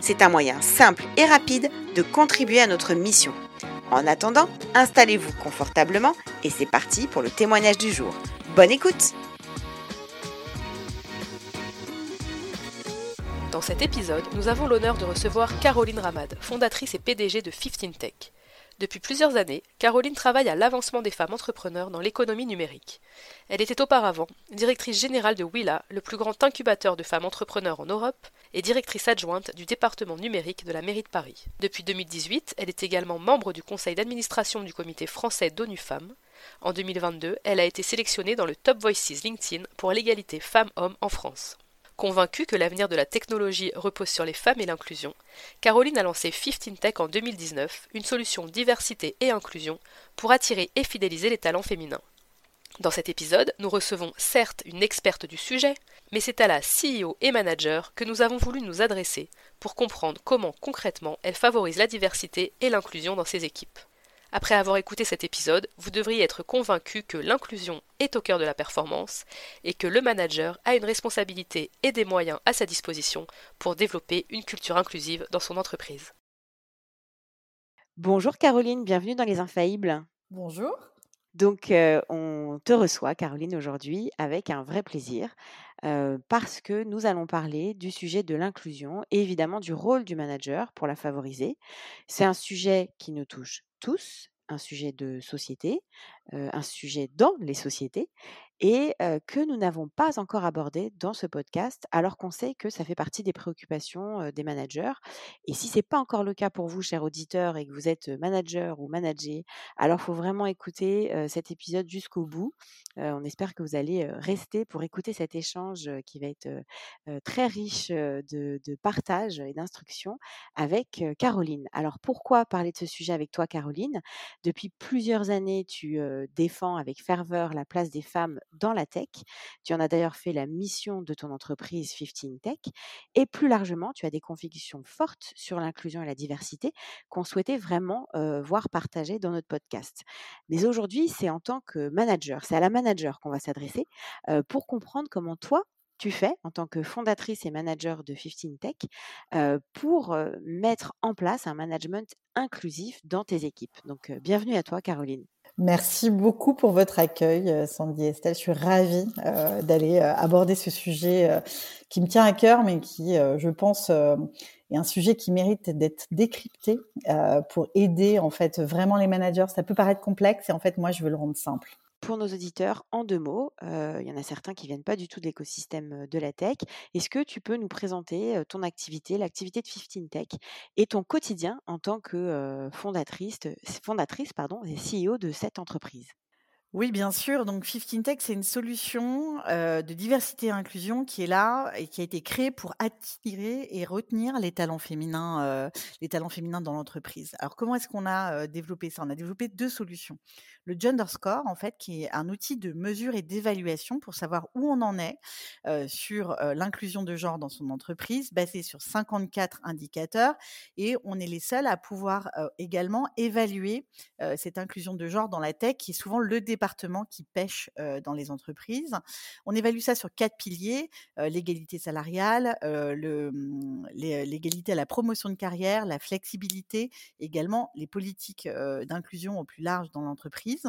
C'est un moyen simple et rapide de contribuer à notre mission. En attendant, installez-vous confortablement et c'est parti pour le témoignage du jour. Bonne écoute Dans cet épisode, nous avons l'honneur de recevoir Caroline Ramad, fondatrice et PDG de 15 Tech. Depuis plusieurs années, Caroline travaille à l'avancement des femmes entrepreneurs dans l'économie numérique. Elle était auparavant directrice générale de Willa, le plus grand incubateur de femmes entrepreneurs en Europe, et directrice adjointe du département numérique de la mairie de Paris. Depuis 2018, elle est également membre du conseil d'administration du comité français d'ONU Femmes. En 2022, elle a été sélectionnée dans le Top Voices LinkedIn pour l'égalité femmes-hommes en France. Convaincue que l'avenir de la technologie repose sur les femmes et l'inclusion, Caroline a lancé 15 Tech en 2019, une solution diversité et inclusion pour attirer et fidéliser les talents féminins. Dans cet épisode, nous recevons certes une experte du sujet, mais c'est à la CEO et manager que nous avons voulu nous adresser pour comprendre comment concrètement elle favorise la diversité et l'inclusion dans ses équipes. Après avoir écouté cet épisode, vous devriez être convaincu que l'inclusion est au cœur de la performance et que le manager a une responsabilité et des moyens à sa disposition pour développer une culture inclusive dans son entreprise. Bonjour Caroline, bienvenue dans Les Infaillibles. Bonjour. Donc, on te reçoit, Caroline, aujourd'hui avec un vrai plaisir parce que nous allons parler du sujet de l'inclusion et évidemment du rôle du manager pour la favoriser. C'est un sujet qui nous touche tous, un sujet de société, un sujet dans les sociétés et que nous n'avons pas encore abordé dans ce podcast, alors qu'on sait que ça fait partie des préoccupations des managers. Et si ce n'est pas encore le cas pour vous, chers auditeurs, et que vous êtes manager ou manager, alors il faut vraiment écouter cet épisode jusqu'au bout. on espère que vous allez rester pour écouter cet échange qui va être très riche de, de partage et d'instruction avec Caroline. Alors pourquoi parler de ce sujet avec toi, Caroline? Depuis plusieurs années, tu défends avec ferveur la place des femmes dans la tech. Tu en as d'ailleurs fait la mission de ton entreprise 15 Tech. Et plus largement, tu as des convictions fortes sur l'inclusion et la diversité qu'on souhaitait vraiment voir partagées dans notre podcast. Mais aujourd'hui, c'est en tant que manager, c'est à la manager qu'on va s'adresser pour comprendre comment toi, tu fais en tant que fondatrice et manager de 15 Tech pour mettre en place un management inclusif dans tes équipes. Donc, bienvenue à toi, Caroline. Merci beaucoup pour votre accueil, euh, Sandy et Estelle. Je suis ravie euh, d'aller euh, aborder ce sujet qui me tient à cœur, mais qui, je pense, est un sujet qui mérite d'être décrypté pour aider en fait vraiment les managers. Ça peut paraître complexe et en fait, moi, je veux le rendre simple pour nos auditeurs en deux mots. il y en a certains qui viennent pas du tout de l'écosystème de la tech. Est-ce que tu peux nous présenter ton activité, l'activité de 15 Tech et ton quotidien en tant que fondatrice, fondatrice pardon, et CEO de cette entreprise? Oui, bien sûr. Donc, 15 Tech, c'est une solution de diversité et inclusion qui est là et qui a été créée pour attirer et retenir les talents féminins, les talents féminins dans l'entreprise. Alors, comment est-ce qu'on a développé ça? On a développé deux solutions le Gender Score, en fait, qui est un outil de mesure et d'évaluation pour savoir où on en est sur l'inclusion de genre dans son entreprise, basé sur 54 indicateurs. Et on est les seuls à pouvoir également évaluer cette inclusion de genre dans la tech, qui est souvent le qui pêche dans les entreprises. On évalue ça sur quatre piliers l'égalité salariale, mmh, l'égalité à la promotion de carrière, la flexibilité, également les politiques d'inclusion au plus large dans l'entreprise.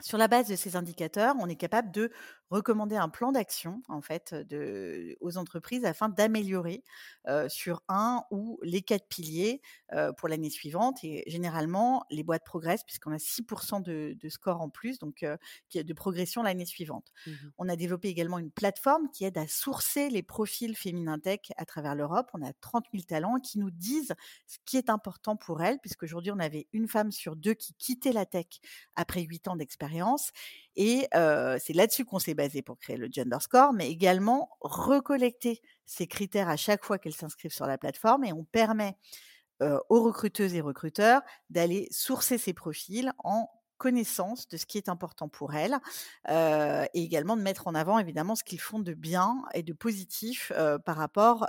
Sur la base de ces indicateurs, on est capable de recommander un plan d'action en fait de, aux entreprises afin d'améliorer euh, sur un ou les quatre piliers euh, pour l'année suivante. Et généralement, les boîtes progressent puisqu'on a 6% de, de, score en plus, donc euh, de progression l'année suivante. Mmh on a développé également une plateforme qui aide à sourcer les profils féminins tech à travers l'Europe. On a 30 000 talents qui nous disent ce qui est important pour elles, puisqu'aujourd'hui on avait une femme sur deux qui quittait la tech après 8 ans d'expérience. Et c'est là-dessus qu'on s'est basé pour créer le Gender Score, mais également recollecter ces critères à chaque fois qu'elles s'inscrivent sur la plateforme et on permet aux recruteuses et recruteurs d'aller sourcer ces profils en connaissance de ce qui est important pour elles et également de mettre en avant évidemment ce qu'ils font de bien et de positif par rapport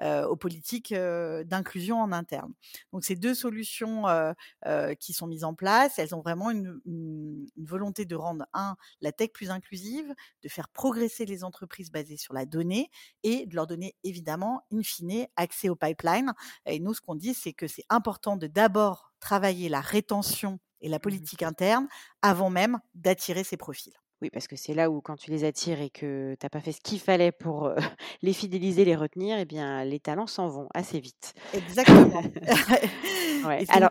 aux politiques d'inclusion en interne. Donc ces deux solutions qui sont mises en place, elles ont vraiment une, une, volonté de rendre un la tech plus inclusive, de faire progresser les entreprises basées sur la donnée et de leur donner évidemment in fine accès au pipeline. Et nous ce qu'on dit c'est que c'est important de d'abord travailler la rétention et la mmh politique interne avant même d'attirer ces profils. Oui, parce que c'est là où quand tu les attires et que tu n'as pas fait ce qu'il fallait pour les fidéliser, les retenir, eh bien, les talents s'en vont assez vite. Exactement. Alors,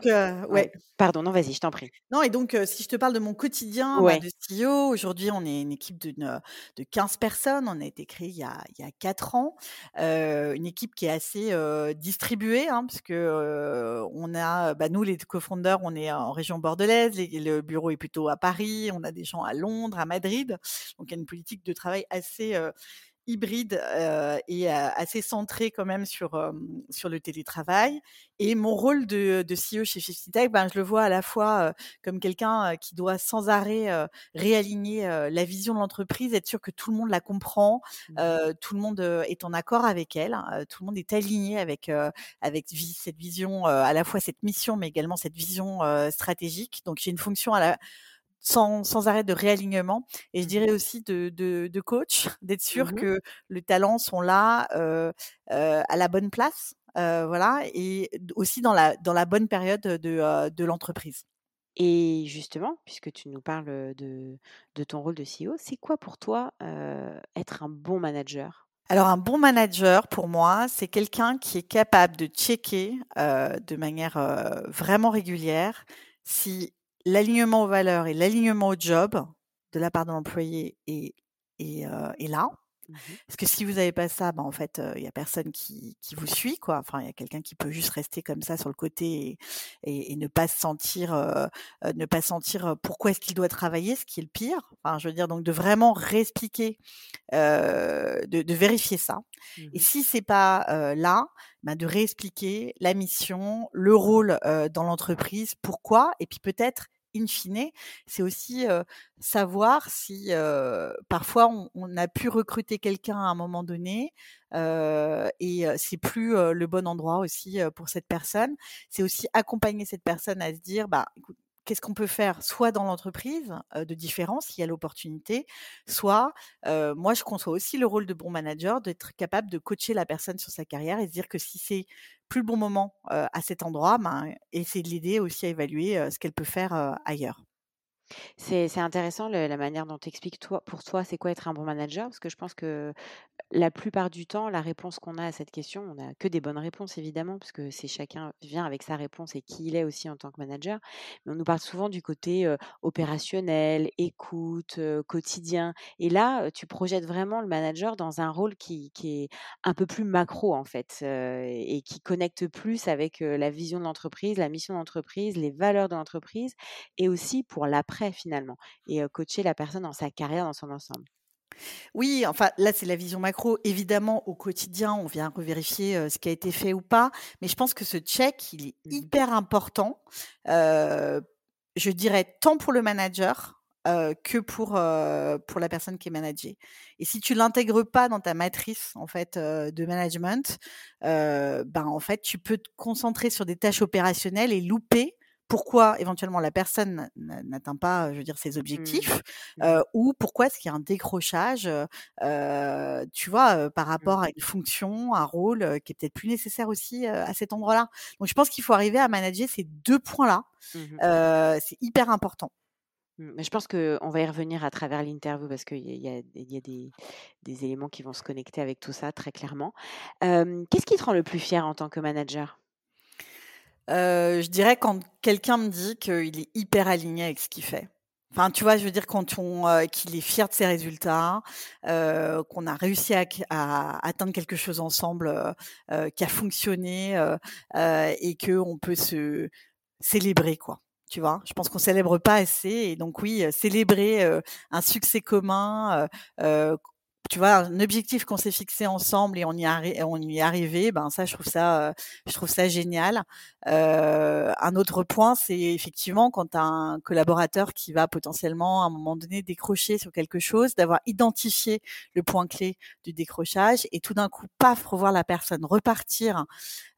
ouais. Pardon, non, vas-y, je t'en prie. Non, et donc, si je te parle de mon quotidien bah, de CEO, aujourd'hui, on est une équipe de, de 15 personnes. On a été créé il y a, il y a 4 ans. une équipe qui est assez distribuée, hein, parce que on a, bah, nous, les co-founders, on est en région bordelaise. le bureau est plutôt à Paris. On a des gens à Londres, à Madrid. Donc, il y a une politique de travail assez hybride et assez centré quand même sur, sur le télétravail. Et mon rôle de, de CEO chez Tech, ben, je le vois à la fois comme quelqu'un qui doit sans arrêt réaligner la vision de l'entreprise, être sûr que tout le monde la comprend, mmh. tout le monde est en accord avec elle, hein, tout le monde est aligné avec, avec cette vision, à la fois cette mission, mais également cette vision stratégique. Donc j'ai une fonction à la sans, sans, arrêt de réalignement et je mmh dirais aussi de, de, de coach, d'être sûr mmh que les talents sont là euh, euh, à la bonne place, euh, voilà, et aussi dans la, dans la bonne période de, de l'entreprise. Et justement, puisque tu nous parles de, de ton rôle de CEO, c'est quoi pour toi être un bon manager? Alors un bon manager, pour moi, c'est quelqu'un qui est capable de checker de manière vraiment régulière si l'alignement aux valeurs et l'alignement au job de la part de l'employé est, est, euh, là. Mmh Parce que si vous n'avez pas ça, ben en fait, il n'y a personne qui, qui, vous suit, quoi. Enfin, il y a quelqu'un qui peut juste rester comme ça sur le côté et, et, ne pas se sentir, euh, ne pas sentir pourquoi est-ce qu'il doit travailler, ce qui est le pire. Enfin, je veux dire, donc de vraiment réexpliquer, euh, de, de, vérifier ça. Mmh et si c'est pas là, ben de réexpliquer la mission, le rôle dans l'entreprise, pourquoi, et puis peut-être in fine, c'est aussi savoir si parfois on, a pu recruter quelqu'un à un moment donné et c'est plus le bon endroit aussi pour cette personne. C'est aussi accompagner cette personne à se dire, bah, écoute, qu'est-ce qu'on peut faire soit dans l'entreprise de différence s'il y a l'opportunité, soit moi je conçois aussi le rôle de bon manager d'être capable de coacher la personne sur sa carrière et se dire que si c'est plus le bon moment à cet endroit, ben, essayer de l'aider aussi à évaluer ce qu'elle peut faire ailleurs. C'est intéressant la manière dont tu expliques toi, pour toi, c'est quoi être un bon manager, parce que je pense que la plupart du temps, la réponse qu'on a à cette question, on n'a que des bonnes réponses évidemment, parce que c'est chacun vient avec sa réponse et qui il est aussi en tant que manager. Mais on nous parle souvent du côté opérationnel, écoute, quotidien. Et là, tu projettes vraiment le manager dans un rôle qui, qui est un peu plus macro en fait, et qui connecte plus avec la vision de l'entreprise, la mission de l'entreprise, les valeurs de l'entreprise, et aussi pour l'après finalement, et coacher la personne dans sa carrière dans son ensemble? Oui, enfin là c'est la vision macro. Évidemment, au quotidien, on vient revérifier ce qui a été fait ou pas, mais je pense que ce check, il est mmh hyper important. je dirais tant pour le manager que pour pour la personne qui est managée. Et si tu l'intègres pas dans ta matrice en fait de management, ben en fait tu peux te concentrer sur des tâches opérationnelles et louper pourquoi éventuellement la personne n'atteint pas, je veux dire, ses mmh. objectifs, mmh. ou pourquoi est-ce qu'il y a un décrochage, tu vois, par mmh. rapport à une fonction, un rôle qui est peut-être plus nécessaire aussi à cet endroit-là? Donc je pense qu'il faut arriver à manager ces deux points-là. c'est hyper important. Mais je pense qu'on va y revenir à travers l'interview parce qu'il y a, il y a des, des éléments qui vont se connecter avec tout ça très clairement. Qu'est-ce qui te rend le plus fier en tant que manager? Je dirais quand quelqu'un me dit qu'il est hyper aligné avec ce qu'il fait. Enfin, tu vois, je veux dire quand on qu'il est fier de ses résultats, qu'on a réussi à, à, atteindre quelque chose ensemble qui a fonctionné et que on peut se célébrer quoi tu vois? Je pense qu'on célèbre pas assez et donc oui, célébrer un succès commun, tu vois, un objectif qu'on s'est fixé ensemble et on y, on y est arrivé, ben ça, je trouve ça, je trouve ça génial. Euh, un autre point, c'est effectivement quand tu un collaborateur qui va potentiellement à un moment donné décrocher sur quelque chose, d'avoir identifié le point clé du décrochage et tout d'un coup, paf, revoir la personne repartir,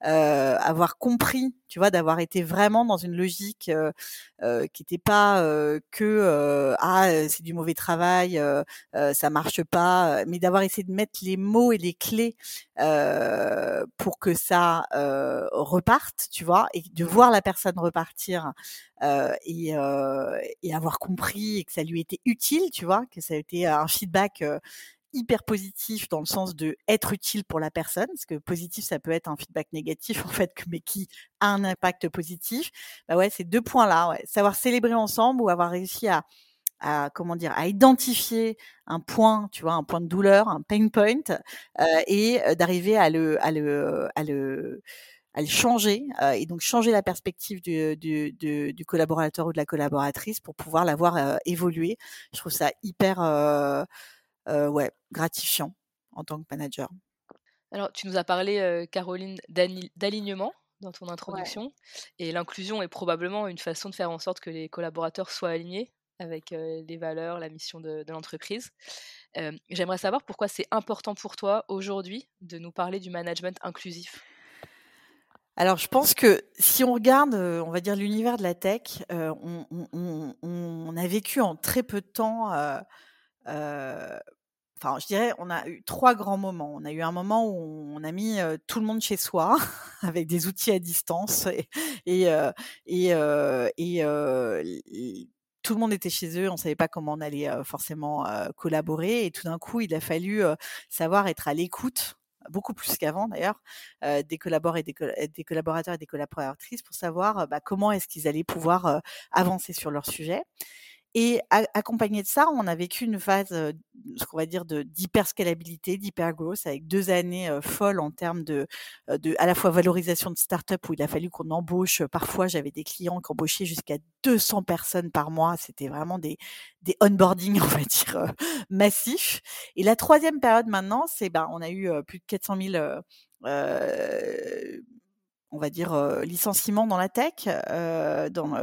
euh, avoir compris, tu vois, d'avoir été vraiment dans une logique euh, euh qui n'était pas euh, que ah c'est du mauvais travail, ça marche pas, mais d'avoir essayé de mettre les mots et les clés pour que ça reparte, tu vois et de voir la personne repartir et, et, avoir compris et que ça lui était utile, tu vois, que ça a été un feedback hyper positif dans le sens de être utile pour la personne, parce que positif ça peut être un feedback négatif en fait, mais qui a un impact positif. Bah ouais, ces deux points-là, ouais. savoir célébrer ensemble ou avoir réussi à à comment dire à identifier un point tu vois un point de douleur un pain point et d'arriver à le à le à le à le changer euh, et donc changer la perspective du, du, du, du, collaborateur ou de la collaboratrice pour pouvoir la voir euh, évoluer. Je trouve ça hyper euh, ouais, gratifiant en tant que manager. Alors, tu nous as parlé, Caroline, d'alignement dans ton introduction. Et l'inclusion est probablement une façon de faire en sorte que les collaborateurs soient alignés avec les valeurs, la mission de, de l'entreprise. J'aimerais savoir pourquoi c'est important pour toi aujourd'hui de nous parler du management inclusif? Alors, je pense que si on regarde, on va dire l'univers de la tech, on, a vécu en très peu de temps. Enfin, je dirais, on a eu trois grands moments. On a eu un moment où on a mis tout le monde chez soi avec des outils à distance et, et, tout le monde était chez eux, on savait pas comment on allait forcément collaborer et tout d'un coup, il a fallu savoir être à l'écoute beaucoup plus qu'avant d'ailleurs, des, collaborateurs et des, collaborateurs et des collaboratrices pour savoir bah, comment est-ce qu'ils allaient pouvoir avancer sur leur sujet. Et accompagné de ça, on a vécu une phase, ce qu'on va dire, de d'hyperscalabilité, d'hypergrowth, avec deux années folles en termes de, de, à la fois valorisation de start-up où il a fallu qu'on embauche. Parfois, j'avais des clients qui embauchaient jusqu'à 200 personnes par mois. C'était vraiment des, des onboarding, on va dire, massifs. Et la troisième période maintenant, c'est, ben, on a eu plus de 400 000 euh, on va dire, licenciements dans la tech, dans,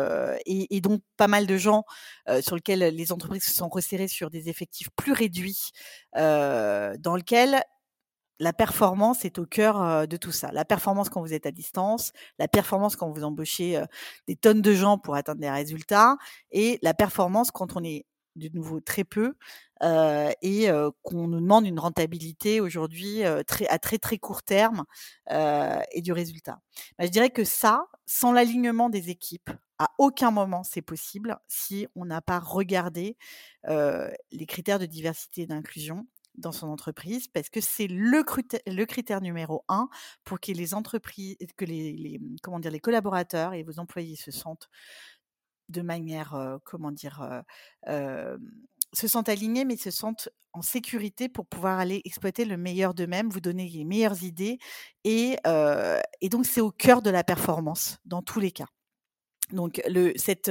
et, donc pas mal de gens sur lesquels les entreprises se sont resserrées sur des effectifs plus réduits, dans lequel la performance est au cœur de tout ça. La performance quand vous êtes à distance, la performance quand vous embauchez des tonnes de gens pour atteindre des résultats, et la performance quand on est de nouveau très peu et qu'on nous demande une rentabilité aujourd'hui très, à très très court terme et du résultat. Bah, je dirais que ça, sans l'alignement des équipes, à aucun moment c'est possible si on n'a pas regardé les critères de diversité et d'inclusion dans son entreprise parce que c'est le critère, le critère numéro un pour que les entreprises, que les, comment dire, les collaborateurs et vos employés se sentent de manière, comment dire, se sentent alignés, mais se sentent en sécurité pour pouvoir aller exploiter le meilleur d'eux-mêmes, vous donner les meilleures idées. Et, donc, c'est au cœur de la performance dans tous les cas. Donc, le, cette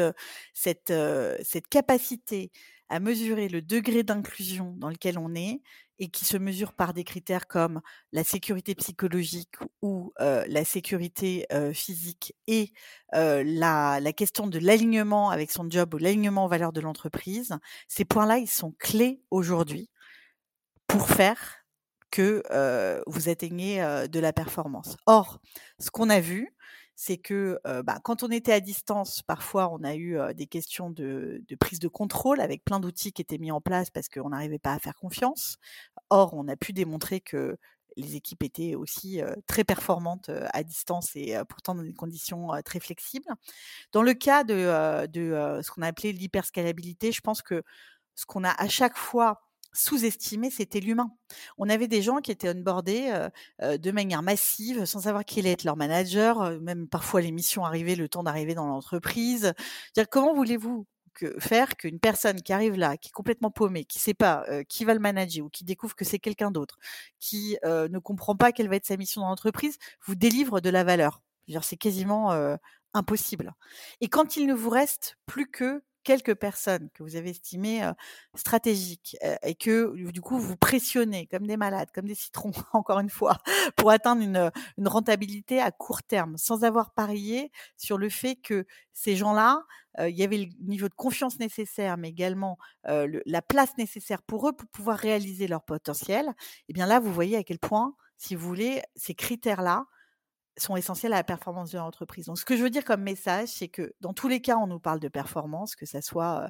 capacité à mesurer le degré d'inclusion dans lequel on est et qui se mesure par des critères comme la sécurité psychologique ou la sécurité physique et la, la, question de l'alignement avec son job ou l'alignement aux valeurs de l'entreprise, ces points-là, ils sont clés aujourd'hui pour faire que vous atteignez de la performance. Or, ce qu'on a vu, c'est que bah, quand on était à distance, parfois on a eu des questions de, prise de contrôle avec plein d'outils qui étaient mis en place parce qu'on n'arrivait pas à faire confiance. Or, on a pu démontrer que les équipes étaient aussi très performantes à distance et pourtant dans des conditions très flexibles. Dans le cas de, de ce qu'on a appelé l'hyperscalabilité, je pense que ce qu'on a à chaque fois sous-estimé, c'était l'humain. On avait des gens qui étaient onboardés de manière massive, sans savoir qui allait être leur manager, même parfois les missions arrivaient, le temps d'arriver dans l'entreprise. Comment voulez-vous que, faire qu'une personne qui arrive là, qui est complètement paumée, qui ne sait pas qui va le manager ou qui découvre que c'est quelqu'un d'autre, qui ne comprend pas quelle va être sa mission dans l'entreprise, vous délivre de la valeur? C'est quasiment impossible. Et quand il ne vous reste plus que quelques personnes que vous avez estimées stratégiques et que du coup vous pressionnez comme des malades, comme des citrons, encore une fois, pour atteindre une, rentabilité à court terme, sans avoir parié sur le fait que ces gens-là, il y avait le niveau de confiance nécessaire, mais également la place nécessaire pour eux pour pouvoir réaliser leur potentiel. Et eh bien là, vous voyez à quel point, si vous voulez, ces critères-là sont essentiels à la performance de l'entreprise. Donc, ce que je veux dire comme message, c'est que dans tous les cas, on nous parle de performance, que ce soit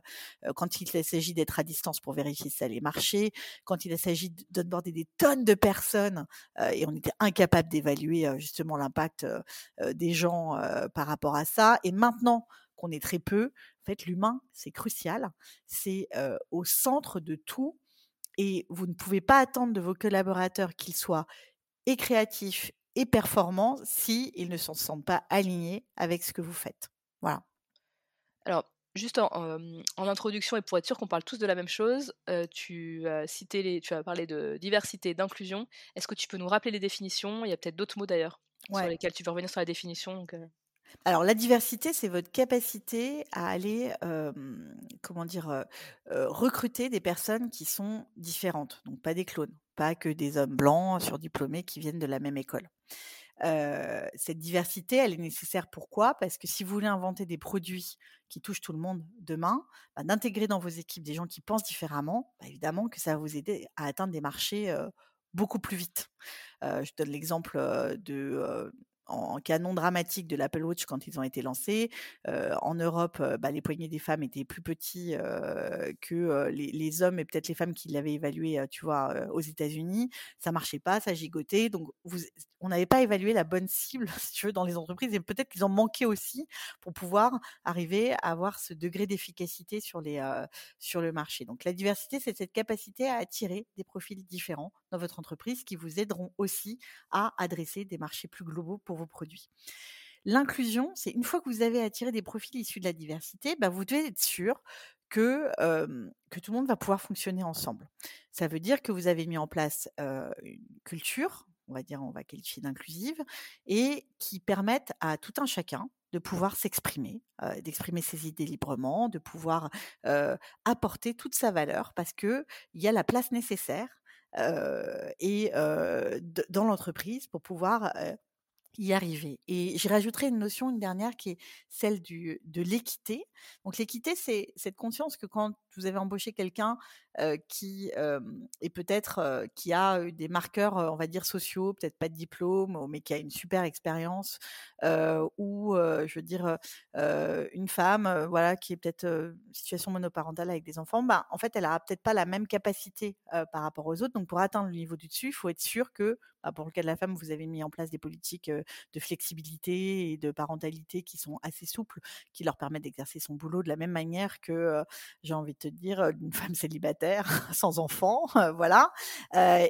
quand il s'agit d'être à distance pour vérifier si ça allait marcher, quand il s'agit d'onboarder des tonnes de personnes et on était incapable d'évaluer justement l'impact des gens par rapport à ça. Et maintenant qu'on est très peu, en fait, l'humain, c'est crucial. C'est au centre de tout. Et vous ne pouvez pas attendre de vos collaborateurs qu'ils soient et créatifs et performants si ils ne se sentent pas alignés avec ce que vous faites. Voilà. Alors, juste en, introduction et pour être sûr qu'on parle tous de la même chose, tu as cité les, tu as parlé de diversité, d'inclusion. Est-ce que tu peux nous rappeler les définitions? Il y a peut-être d'autres mots d'ailleurs sur lesquels tu veux revenir sur la définition. Alors la diversité, c'est votre capacité à aller, comment dire, recruter des personnes qui sont différentes, donc pas des clones, pas que des hommes blancs surdiplômés qui viennent de la même école. cette diversité, elle est nécessaire. Pourquoi? Parce que si vous voulez inventer des produits qui touchent tout le monde demain, bah, d'intégrer dans vos équipes des gens qui pensent différemment, bah, évidemment que ça va vous aider à atteindre des marchés beaucoup plus vite. je donne l'exemple de en, canon dramatique de l'Apple Watch quand ils ont été lancés. en Europe, bah, les poignets des femmes étaient plus petits que les, hommes et peut-être les femmes qui l'avaient évalué, tu vois, aux États-Unis. Ça marchait pas, ça gigotait. Donc, on n'avait pas évalué la bonne cible, tu veux, dans les entreprises. Et peut-être qu'ils en manquaient aussi pour pouvoir arriver à avoir ce degré d'efficacité sur, sur le marché. Donc, la diversité, c'est cette capacité à attirer des profils différents dans votre entreprise qui vous aideront aussi à adresser des marchés plus globaux pour vos produits. L'inclusion, c'est une fois que vous avez attiré des profils issus de la diversité, bah, vous devez être sûr que, que tout le monde va pouvoir fonctionner ensemble. Ça veut dire que vous avez mis en place une culture, on va dire, on va qualifier d'inclusive, et qui permettent à tout un chacun de pouvoir s'exprimer, d'exprimer ses idées librement, de pouvoir apporter toute sa valeur, parce qu'il y a la place nécessaire et dans l'entreprise pour pouvoir y arriver. Et j'y rajouterai une notion, une dernière, qui est celle du, de l'équité. Donc l'équité, c'est cette conscience que quand vous avez embauché quelqu'un qui est peut-être qui a des marqueurs, on va dire sociaux, peut-être pas de diplôme, mais qui a une super expérience, ou je veux dire une femme, voilà, qui est peut-être situation monoparentale avec des enfants, bah, en fait, elle a peut-être pas la même capacité par rapport aux autres. Donc pour atteindre le niveau du dessus, il faut être sûr que, bah, pour le cas de la femme, vous avez mis en place des politiques de flexibilité et de parentalité qui sont assez souples, qui leur permettent d'exercer son boulot de la même manière que, j'ai envie de te dire, une femme célibataire sans enfant, voilà.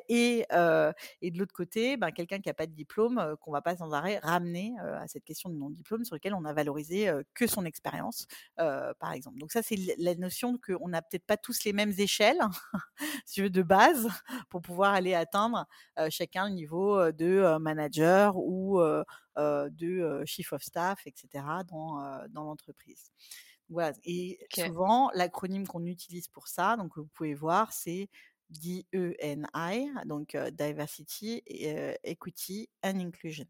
et, de l'autre côté, ben, quelqu'un qui n'a pas de diplôme, qu'on va pas sans arrêt ramener à cette question de non-diplôme sur lequel on a valorisé que son expérience, par exemple. Donc ça, c'est la notion qu'on n'a peut-être pas tous les mêmes échelles, si veux, de base, pour pouvoir aller atteindre chacun le niveau de manager ou de chief of staff, etc., dans l'entreprise. Voilà. Et souvent, l'acronyme qu'on utilise pour ça, donc vous pouvez voir, c'est DENI, donc Diversity, Equity and Inclusion.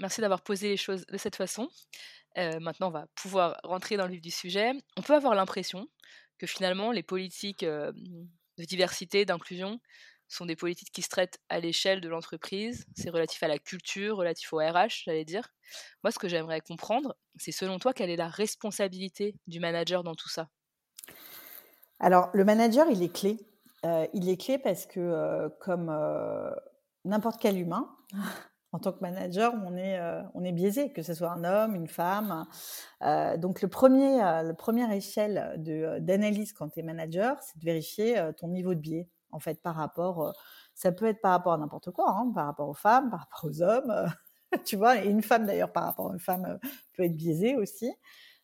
Merci d'avoir posé les choses de cette façon. maintenant, on va pouvoir rentrer dans le vif du sujet. On peut avoir l'impression que finalement, les politiques de diversité, d'inclusion, sont des politiques qui se traitent à l'échelle de l'entreprise. C'est relatif à la culture, relatif au RH, j'allais dire. Moi, ce que j'aimerais comprendre, c'est selon toi, quelle est la responsabilité du manager dans tout ça? Alors, le manager, il est clé. Euh, il est clé parce que, euh, comme, euh, n'importe quel humain, en tant que manager, on est, on est biaisé, que ce soit un homme, une femme. Donc, le premier, la première échelle d'analyse quand tu es manager, c'est de vérifier ton niveau de biais, en fait, par rapport. ça peut être par rapport à n'importe quoi, hein, par rapport aux femmes, par rapport aux hommes. tu vois, et une femme d'ailleurs, par rapport à une femme, peut être biaisée aussi.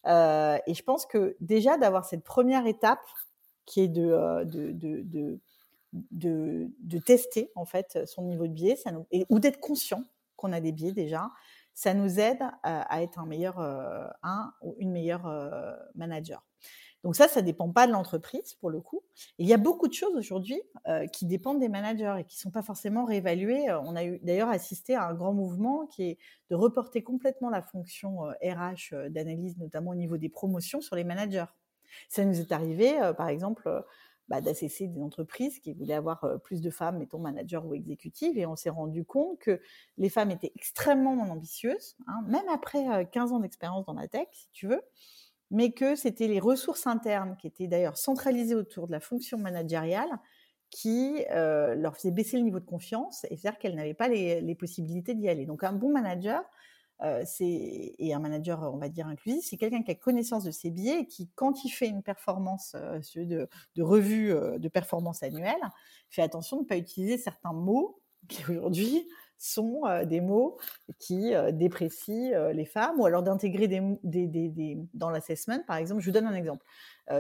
et je pense que déjà d'avoir cette première étape qui est de, de, de, de, tester en fait son niveau de biais et, ou d'être conscient qu'on a des biais déjà, ça nous aide à, être un meilleur euh, un ou une meilleure euh, manager. Donc ça, ça dépend pas de l'entreprise pour le coup. il y a beaucoup de choses aujourd'hui euh, qui dépendent des managers et qui sont pas forcément réévaluées. On a eu d'ailleurs assisté à un grand mouvement qui est de reporter complètement la fonction RH d'analyse, notamment au niveau des promotions, sur les managers. Ça nous est arrivé, par exemple, bah, des entreprises qui voulaient avoir plus de femmes, mettons managers ou exécutives, et on s'est rendu compte que les femmes étaient extrêmement ambitieuses, hein, même après 15 ans d'expérience dans la tech, si tu veux, mais que c'était les ressources internes qui étaient d'ailleurs centralisées autour de la fonction managériale qui leur faisaient baisser le niveau de confiance, et c'est-à-dire qu'elles n'avaient pas les, possibilités d'y aller. Donc un bon manager, euh, et un manager, on va dire inclusif, c'est quelqu'un qui a connaissance de ses biais et qui, quand il fait une performance euh, de, de, revue euh, de performance annuelle, fait attention de ne pas utiliser certains mots qui aujourd'hui sont des mots qui déprécient les femmes, ou alors d'intégrer des, dans l'assessment, par exemple. Je vous donne un exemple.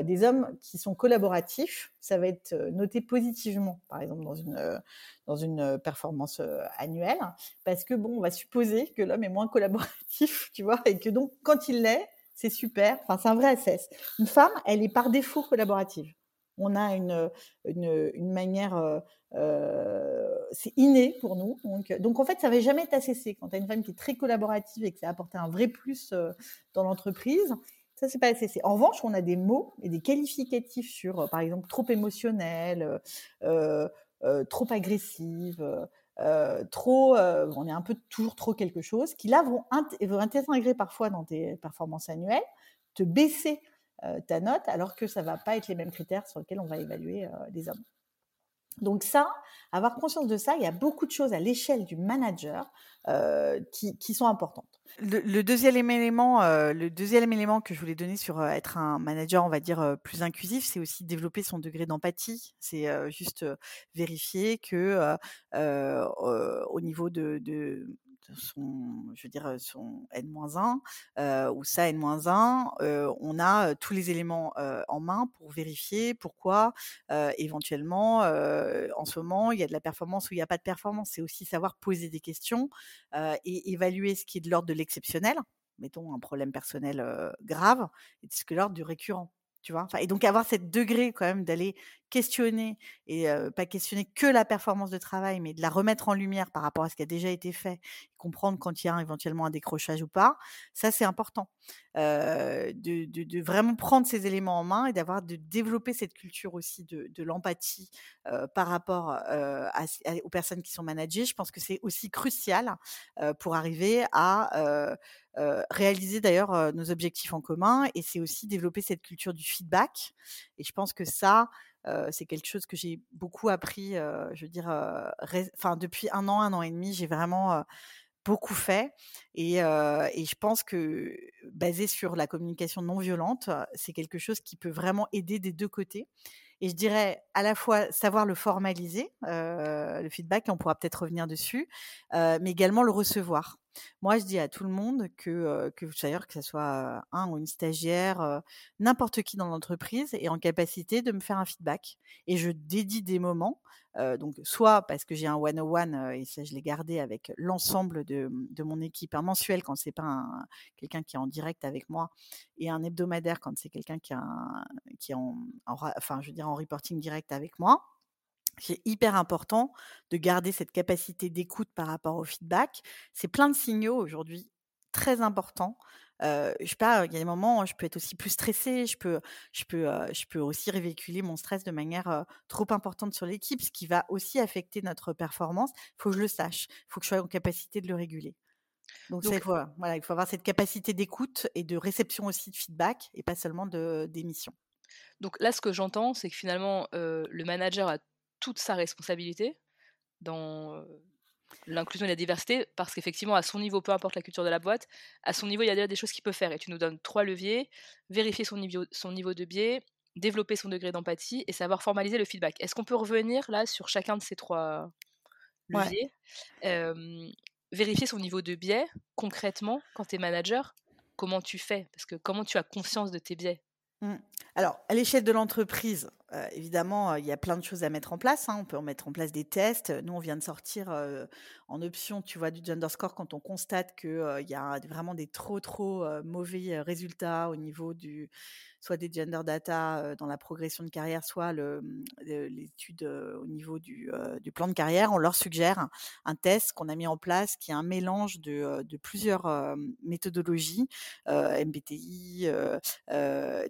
des hommes qui sont collaboratifs, ça va être noté positivement, par exemple, dans une, dans une performance annuelle, parce que, bon, on va supposer que l'homme est moins collaboratif, tu vois, et que donc, quand il l'est, c'est super. Enfin, c'est un vrai assess. Une femme, elle est par défaut collaborative on a une, une, manière, euh, euh, c'est inné pour nous. Donc, en fait, ça ne va jamais être cessé. Quand tu as une femme qui est très collaborative et que ça a apporté un vrai plus euh, dans l'entreprise, ça, c'est pas cessé. En revanche, on a des mots et des qualificatifs sur, par exemple, trop émotionnel, trop agressive, trop, on est un peu toujours trop quelque chose, qui là vont, vont intégrer parfois dans tes performances annuelles, te baisser euh, ta note, alors que ça va pas être les mêmes critères sur lesquels on va évaluer euh, les hommes. Donc ça, avoir conscience de ça, il y a beaucoup de choses à l'échelle du manager euh, qui, sont importantes. Le, deuxième élément, le deuxième élément que je voulais donner sur être un manager, on va dire plus inclusif, c'est aussi développer son degré d'empathie. C'est juste vérifier que au niveau de, son, je veux dire, son N-1 ou ça N-1, on a tous les éléments en main pour vérifier pourquoi éventuellement en ce moment il y a de la performance ou il n'y a pas de performance. C'est aussi savoir poser des questions et évaluer ce qui est de l'ordre de l'exceptionnel, mettons un problème personnel grave, et ce que l'ordre du récurrent tu vois? Et donc avoir cette degré quand même d'aller questionner et pas questionner que la performance de travail mais de la remettre en lumière par rapport à ce qui a déjà été fait comprendre quand il y a éventuellement un décrochage ou pas ça c'est important. De, vraiment prendre ces éléments en main et d'avoir de développer cette culture aussi de l'empathie par rapport aux personnes qui sont managées. Je pense que c'est aussi crucial pour arriver à réaliser d'ailleurs nos objectifs en commun et c'est aussi développer cette culture du feedback. Et je pense que ça, c'est quelque chose que j'ai beaucoup appris, je veux dire, enfin depuis un an, un an et demi, j'ai vraiment beaucoup fait et, et, je pense que basé sur la communication non violente, c'est quelque chose qui peut vraiment aider des deux côtés. Et je dirais à la fois savoir le formaliser, le feedback, et on pourra peut-être revenir dessus, mais également le recevoir. Moi, je dis à tout le monde que, que d'ailleurs, que ce soit un ou une stagiaire, n'importe qui dans l'entreprise est en capacité de me faire un feedback. Et je dédie des moments, donc soit parce que j'ai un one-on-one, et ça, je l'ai gardé avec l'ensemble de, mon équipe, un mensuel quand c'est pas quelqu'un qui est en direct avec moi, et un hebdomadaire quand c'est quelqu'un qui, qui est en, enfin, je veux dire, en reporting direct avec moi c'est hyper important de garder cette capacité d'écoute par rapport au feedback. C'est plein de signaux aujourd'hui très importants. Euh, je sais pas, il y a des moments où je peux être aussi plus stressée, je peux, je peux, je peux aussi révéhiculer mon stress de manière trop importante sur l'équipe, ce qui va aussi affecter notre performance. Il faut que je le sache, il faut que je sois en capacité de le réguler. Donc, Donc voilà, il faut avoir cette capacité d'écoute et de réception aussi de feedback et pas seulement d'émission. Donc là, ce que j'entends, c'est que finalement, le manager a toute sa responsabilité dans l'inclusion et la diversité parce qu'effectivement, à son niveau, peu importe la culture de la boîte, à son niveau, il y a déjà des choses qu'il peut faire. Et tu nous donnes trois leviers vérifier son niveau, son niveau de biais, développer son degré d'empathie et savoir formaliser le feedback. Est-ce qu'on peut revenir là sur chacun de ces trois leviers Vérifier son niveau de biais, concrètement, quand tu es manager, comment tu fais? Parce que comment tu as conscience de tes biais? Mmh. Alors, à l'échelle de l'entreprise, euh, évidemment, il y a plein de choses à mettre en place. Hein. On peut mettre en place des tests. Nous, on vient de sortir euh, en option, tu vois, du gender score quand on constate qu'il euh, y a vraiment des trop, trop mauvais résultats au niveau du, soit des gender data dans la progression de carrière, soit l'étude au niveau du, plan de carrière. On leur suggère un, test qu'on a mis en place qui est un mélange de plusieurs méthodologies, MBTI,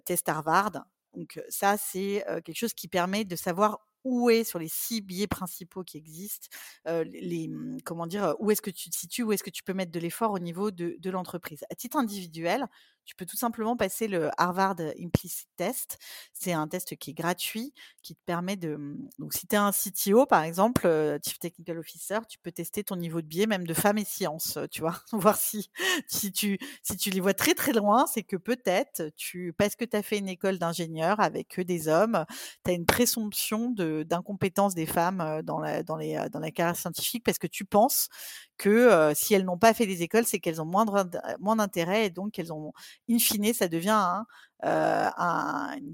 test Harvard. Donc ça, c'est quelque chose qui permet de savoir où est sur les six biais principaux qui existent, les, mmh, comment dire, où est-ce que tu te situes, où est-ce que tu peux mettre de l'effort au niveau de l'entreprise. À titre individuel, tu peux tout simplement passer le Harvard Implicit Test. C'est un test qui est gratuit, qui te permet de. Mmh, donc, si tu es un CTO, par exemple, Chief Technical Officer, tu peux tester ton niveau de biais, même de femmes et sciences, tu vois, voir si, si, tu, si tu les vois très très loin, c'est que peut-être, tu, parce que tu as fait une école d'ingénieur avec des hommes, tu as une présomption d'incompétence des femmes dans la, dans, les, dans la carrière scientifique parce que tu penses que si elles n'ont pas fait des écoles, c'est qu'elles ont moins d'intérêt et donc elles ont, in fine, ça devient une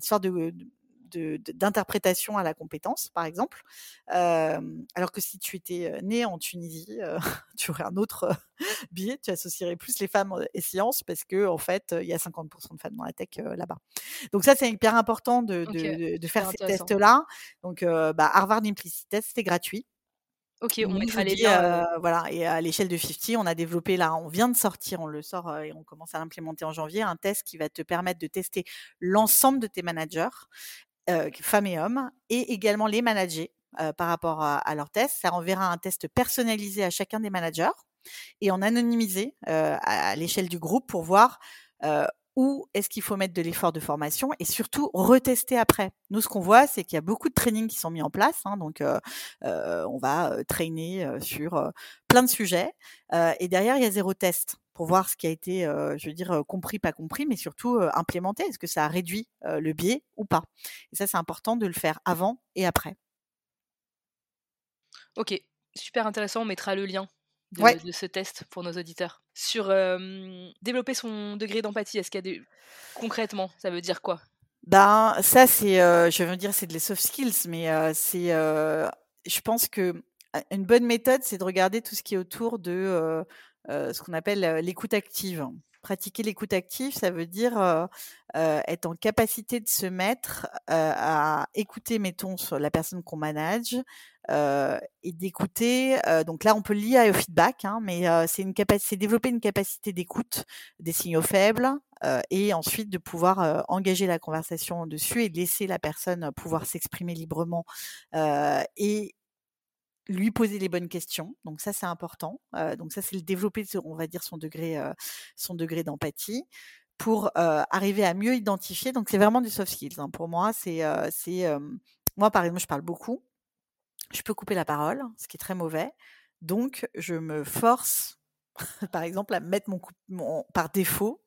de, d'interprétation à la compétence, par exemple. alors que si tu étais né en Tunisie, tu aurais un autre biais, tu associerais plus les femmes et sciences parce que en fait, il y a 50% de femmes dans la tech là-bas. Donc ça, c'est hyper important de, faire ces tests-là. Donc, bah, Harvard Implicit Test, c'est gratuit. Ok, on mettra les liens. voilà, et à l'échelle de 50, on a développé là, on vient de sortir, on le sort et on commence à l'implémenter en janvier, un test qui va te permettre de tester l'ensemble de tes managers, femmes et hommes, et également les managers par rapport à, à leur test. Ça enverra un test personnalisé à chacun des managers et en anonymisé à, l'échelle du groupe pour voir où est-ce qu'il faut mettre de l'effort de formation et surtout retester après. Nous, ce qu'on voit, c'est qu'il y a beaucoup de trainings qui sont mis en place. Hein, donc, euh, euh, on va euh, traîner sur plein de sujets. et derrière, il y a zéro test pour voir ce qui a été, je veux dire, compris, pas compris, mais surtout implémenté. Est-ce que ça a réduit le biais ou pas? Et ça, c'est important de le faire avant et après. Ok, super intéressant. On mettra le lien de, ce test pour nos auditeurs. Sur développer son degré d'empathie, est-ce qu'il y a des... Concrètement, ça veut dire quoi? Ben, ça, c'est, je veux dire, c'est des soft skills, mais c'est, je pense que une bonne méthode, c'est de regarder tout ce qui est autour de ce qu'on appelle l'écoute active. Pratiquer l'écoute active, ça veut dire être en capacité de se mettre à écouter, mettons, la personne qu'on manage et d'écouter. donc là, on peut lier au feedback, hein, mais c'est développer une capacité d'écoute des signaux faibles et ensuite de pouvoir engager la conversation dessus et laisser la personne pouvoir s'exprimer librement lui poser les bonnes questions. Donc ça, c'est important. donc ça, c'est le développer, on va dire, son degré, son degré d'empathie pour arriver à mieux identifier. Donc c'est vraiment du soft skills. Hein. Pour moi, c'est, c'est moi par exemple, je parle beaucoup. Je peux couper la parole, ce qui est très mauvais. Donc je me force, par exemple, à mettre mon, mon par défaut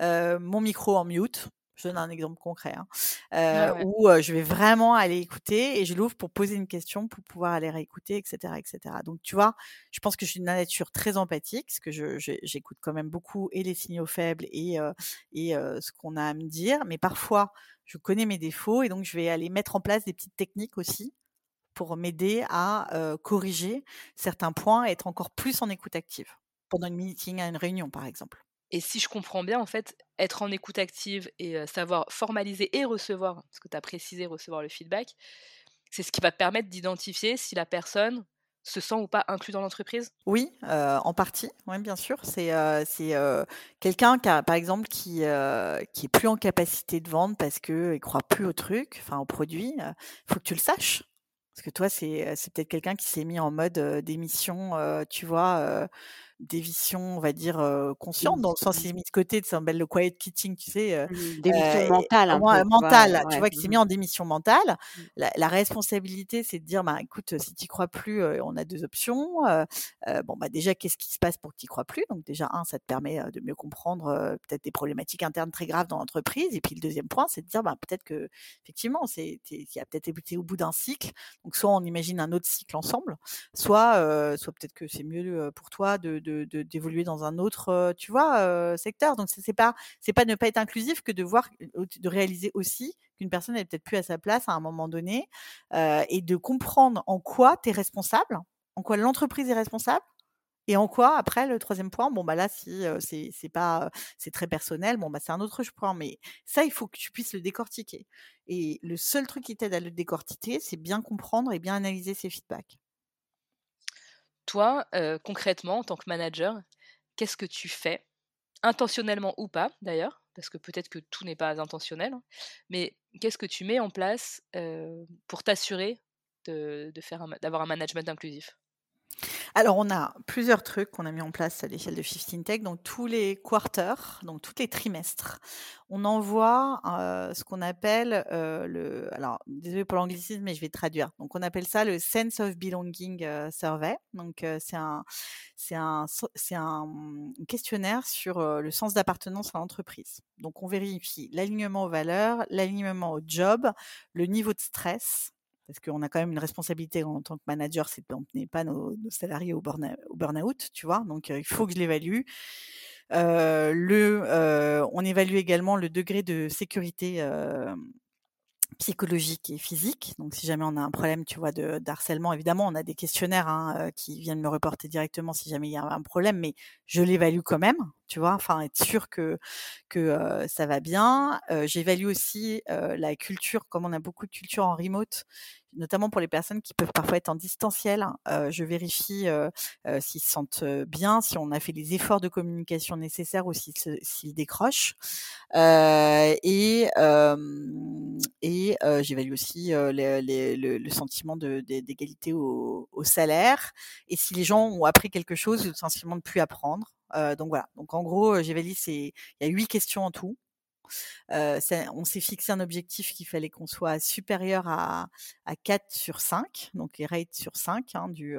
mon micro en mute je donne un exemple concret, hein, euh, où je vais vraiment aller écouter et je l'ouvre pour poser une question, pour pouvoir aller réécouter, etc., etc. Donc, tu vois, je pense que je suis d'une nature très empathique, parce que j'écoute quand même beaucoup et les signaux faibles et, et ce qu'on a à me dire, mais parfois, je connais mes défauts et donc je vais aller mettre en place des petites techniques aussi pour m'aider à corriger certains points et être encore plus en écoute active pendant une meeting, à une réunion, par exemple. Et si je comprends bien, en fait, être en écoute active et savoir formaliser et recevoir, parce que tu as précisé recevoir le feedback, c'est ce qui va te permettre d'identifier si la personne se sent ou pas inclus dans l'entreprise? Oui, en partie, oui, bien sûr. C'est quelqu'un qui par exemple, qui, qui est plus en capacité de vendre parce qu'il ne croit plus au truc, enfin au produit. Il faut que tu le saches. Parce que toi, c'est peut-être quelqu'un qui s'est mis en mode démission, tu vois d'éviction, on va dire, consciente, dans le sens, il est mis de côté, ça s'appelle le quiet quitting, tu sais. Mmh, démission mentale, un peu, mentale, tu vois, qui s'est mis en démission mentale. Mmh. La, responsabilité, c'est de dire, bah, écoute, si tu crois plus, on a deux options. bon, bah, déjà, qu'est-ce qui se passe pour que tu crois plus? Donc, déjà, un, ça te permet de mieux comprendre peut-être des problématiques internes très graves dans l'entreprise. Et puis, le deuxième point, c'est de dire, bah, peut-être que, effectivement, c'est, y a peut-être été au bout d'un cycle. Donc, soit on imagine un autre cycle ensemble, soit, soit peut-être que c'est mieux pour toi de, d'évoluer dans un autre, tu vois, secteur. Donc, c'est pas, c'est pas ne pas être inclusif que de voir, de réaliser aussi qu'une personne n'est peut-être plus à sa place à un moment donné et de comprendre en quoi tu es responsable, en quoi l'entreprise est responsable et en quoi, après, le troisième point, bon, bah là, si c'est pas, c'est très personnel, bon, bah c'est un autre point. Mais ça, il faut que tu puisses le décortiquer. Et le seul truc qui t'aide à le décortiquer, c'est bien comprendre et bien analyser ses feedbacks. Toi, concrètement, en tant que manager, qu'est-ce que tu fais, intentionnellement ou pas, d'ailleurs, parce que peut-être que tout n'est pas intentionnel, hein, mais qu'est-ce que tu mets en place pour t'assurer d'avoir un management inclusif? Alors, on a plusieurs trucs qu'on a mis en place à l'échelle de 15 Tech. Donc, tous les quarters, donc tous les trimestres, on envoie euh, ce qu'on appelle euh, le. Alors, désolé pour l'anglicisme, mais je vais traduire. Donc, on appelle ça le Sense of Belonging euh, Survey. Donc, c'est un, c'est un, c'est un questionnaire sur le sens d'appartenance à l'entreprise. Donc, on vérifie l'alignement aux valeurs, l'alignement au job, le niveau de stress, parce qu'on a quand même une responsabilité en tant que manager, c'est de n'emmener pas nos, salariés au, burn-out, tu vois. Donc, il faut que je l'évalue. le, on évalue également le degré de sécurité psychologique et physique. Donc, si jamais on a un problème, tu vois, de, harcèlement, évidemment, on a des questionnaires hein, qui viennent me reporter directement si jamais il y a un problème, mais je l'évalue quand même, tu vois, enfin, être sûr que, que ça va bien. J'évalue aussi la culture, comme on a beaucoup de culture en remote, notamment pour les personnes qui peuvent parfois être en distanciel. Euh, je vérifie euh, euh, s'ils se sentent bien, si on a fait les efforts de communication nécessaires ou s'ils décrochent. et et j'évalue aussi le, sentiment d'égalité au, au, salaire et si les gens ont appris quelque chose, le sentiment de plus apprendre. Donc voilà. Donc en gros, j'évalue, il y a huit questions en tout on s'est fixé un objectif qu'il fallait qu'on soit supérieur à, à 4 sur 5, donc les rates sur 5, hein, du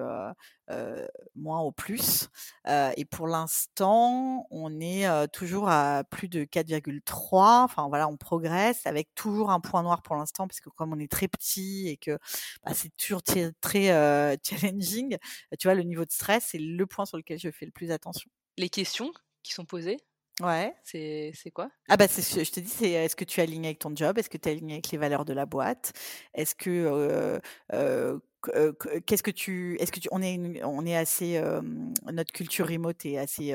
moins au plus. et pour l'instant, on est toujours à plus de 4,3. Enfin voilà, on progresse avec toujours un point noir pour l'instant, parce que comme on est très petit et que bah, c'est toujours très, très challenging, tu vois, le niveau de stress, c'est le point sur lequel je fais le plus attention. Les questions qui sont posées Ouais. C'est quoi? Ah bah c'est je te dis, c'est est-ce que tu es aligné avec ton job? Est-ce que tu es aligné avec les valeurs de la boîte? Est-ce que qu'est-ce que tu est-ce que tu on est on est assez notre culture remote est assez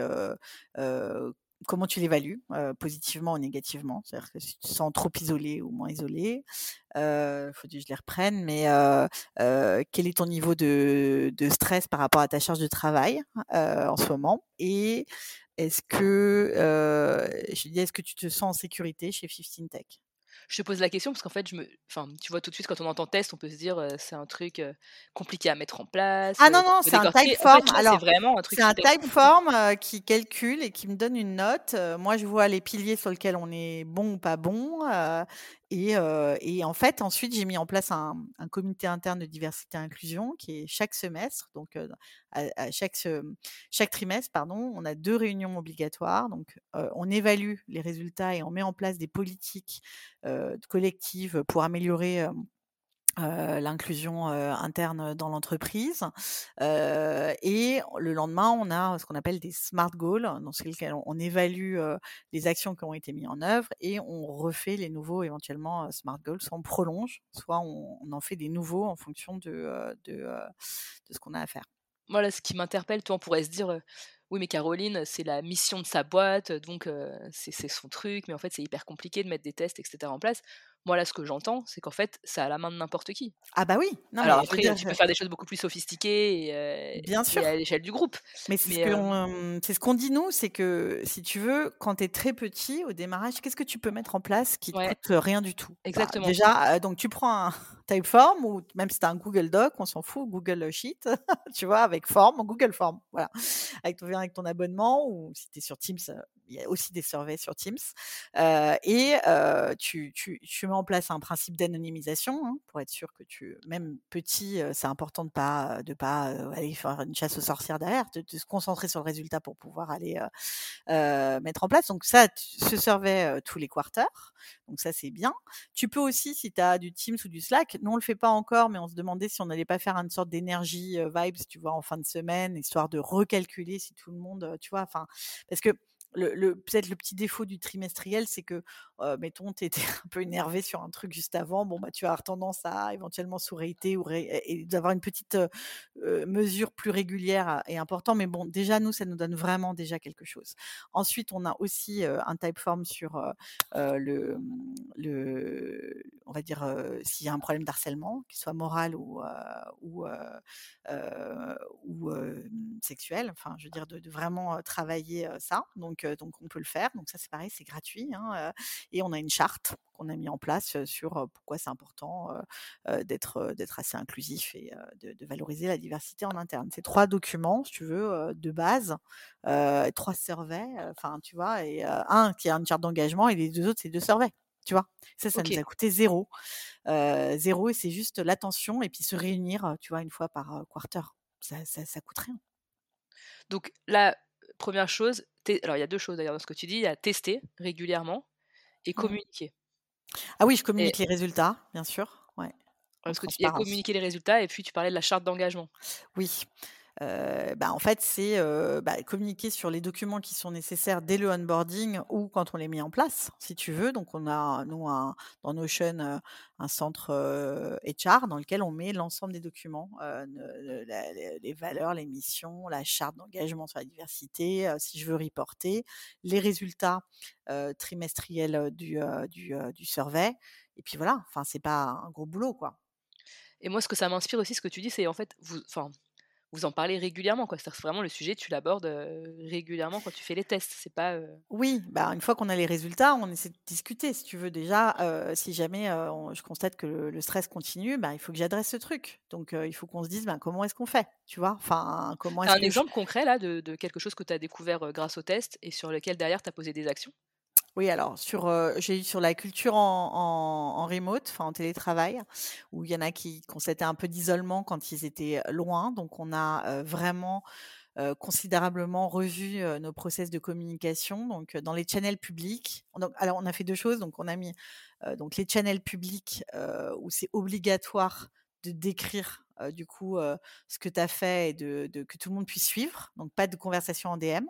comment tu l'évalues positivement ou négativement? C'est-à-dire que si tu te sens trop isolé ou moins isolé, il faut que je les reprenne, mais quel est ton niveau de, stress par rapport à ta charge de travail en ce moment? Et est-ce que tu te sens en sécurité chez 15 Tech? Je te pose la question parce qu'en fait, je me, enfin, tu vois tout de suite quand on entend test, on peut se dire c'est un truc compliqué à mettre en place. Ah non non, c'est un typeform. En fait, Alors, c'est vraiment un truc. C'est un typeform qui calcule et qui me donne une note. moi, je vois les piliers sur lesquels on est bon ou pas bon. Et, et, en fait, ensuite, j'ai mis en place un, comité interne de diversité et inclusion qui est chaque semestre. Donc, à, chaque, chaque trimestre, pardon, on a deux réunions obligatoires. Donc, on évalue les résultats et on met en place des politiques collectives pour améliorer l'inclusion interne dans l'entreprise. et le lendemain, on a ce qu'on appelle des smart goals, dans lesquels on, évalue les actions qui ont été mises en œuvre et on refait les nouveaux éventuellement smart goals, soit on prolonge, soit on, en fait des nouveaux en fonction de, de, de ce qu'on a à faire. Voilà, ce qui m'interpelle, toi, on pourrait se dire, oui, mais Caroline, c'est la mission de sa boîte, donc c'est son truc, mais en fait, c'est hyper compliqué de mettre des tests, etc. en place. Moi, là, ce que j'entends, c'est qu'en fait, c'est à la main de n'importe qui. Ah bah oui. Non, Alors après, tu peux faire des choses beaucoup plus sophistiquées et, Bien sûr. à l'échelle du groupe. Mais c'est ce qu'on dit, nous, c'est que si tu veux, quand tu es très petit, au démarrage, qu'est-ce que tu peux mettre en place qui ne coûte rien du tout? Bah, Exactement. déjà, donc tu prends un, Typeform ou même si tu un Google Doc, on s'en fout, Google Sheet, tu vois, avec Form, Google Form, voilà, avec ton, avec ton abonnement ou si tu es sur Teams, il y a aussi des surveys sur Teams. et tu, tu, mets en place un principe d'anonymisation hein, pour être sûr que tu, même petit, c'est important de pas de pas aller faire une chasse aux sorcières derrière, de, se concentrer sur le résultat pour pouvoir aller mettre en place. Donc ça, ce survey tous les quarters. Donc ça, c'est bien. Tu peux aussi, si tu as du Teams ou du Slack, nous on le fait pas encore, mais on se demandait si on n'allait pas faire une sorte d'énergie vibes, tu vois, en fin de semaine, histoire de recalculer si tout le monde, tu vois, enfin, parce que le, peut-être le petit défaut du trimestriel, c'est que, mettons, tu étais un peu énervé sur un truc juste avant, bon, bah, tu avoir tendance à éventuellement sous-réiter ou et d'avoir une petite mesure plus régulière et importante. Mais bon, déjà, nous, ça nous donne vraiment déjà quelque chose. Ensuite, on a aussi un typeform sur le, le, on va dire, s'il y a un problème d'harcèlement, qu'il soit moral ou, ou, ou sexuel, enfin, je veux dire, de, de vraiment travailler ça. Donc, donc, on peut le faire. Donc ça, c'est pareil, c'est gratuit. Hein, et on a une charte qu'on a mis en place sur pourquoi c'est important d'être d'être assez inclusif et de, valoriser la diversité en interne. C'est trois documents, si tu veux, de base, trois surveys, enfin, tu vois, et un qui a une charte d'engagement et les deux autres, c'est deux surveys. Tu vois, ça, ça nous a coûté zéro. zéro, et c'est juste l'attention et puis se réunir, tu vois, une fois par quarter. Ça, ça, ça coûte rien. Donc la première chose, alors il y a deux choses d'ailleurs dans ce que tu dis, il y a tester régulièrement et mmh. communiquer. Ah oui, je communique les résultats, bien sûr. Ouais. Parce que tu les résultats et puis tu parlais de la charte d'engagement. Oui bah, en fait, c'est bah, communiquer sur les documents qui sont nécessaires dès le onboarding ou quand on les met en place, si tu veux. Donc, on a, nous, dans Notion, un centre HR dans lequel on met l'ensemble des documents, les, valeurs, les missions, la charte d'engagement sur la diversité, si je veux reporter, les résultats trimestriels du, du, du survey. Et puis voilà, enfin, c'est pas un gros boulot, quoi. Et moi, ce que ça m'inspire aussi, ce que tu dis, c'est en fait, enfin, vous en parlez régulièrement, quoi. C'est vraiment le sujet, tu l'abordes régulièrement quand tu fais les tests. C'est pas. Oui, bah une fois qu'on a les résultats, on essaie de discuter. Si tu veux déjà, si jamais je constate que le, stress continue, bah, il faut que j'adresse ce truc. Donc il faut qu'on se dise, bah, comment est-ce qu'on fait, tu vois? Enfin, comment Un exemple concret là de, de, quelque chose que tu as découvert grâce au test et sur lequel derrière tu as posé des actions? Oui, alors sur, j'ai eu sur la culture en, en, remote, en télétravail, où il y en a qui constataient un peu d'isolement quand ils étaient loin. Donc on a vraiment considérablement revu nos process de communication. Donc dans les channels publics, alors on a fait deux choses. Donc on a mis donc les channels publics où c'est obligatoire de décrire du coup ce que tu as fait et de, de, que tout le monde puisse suivre. Donc pas de conversation en DM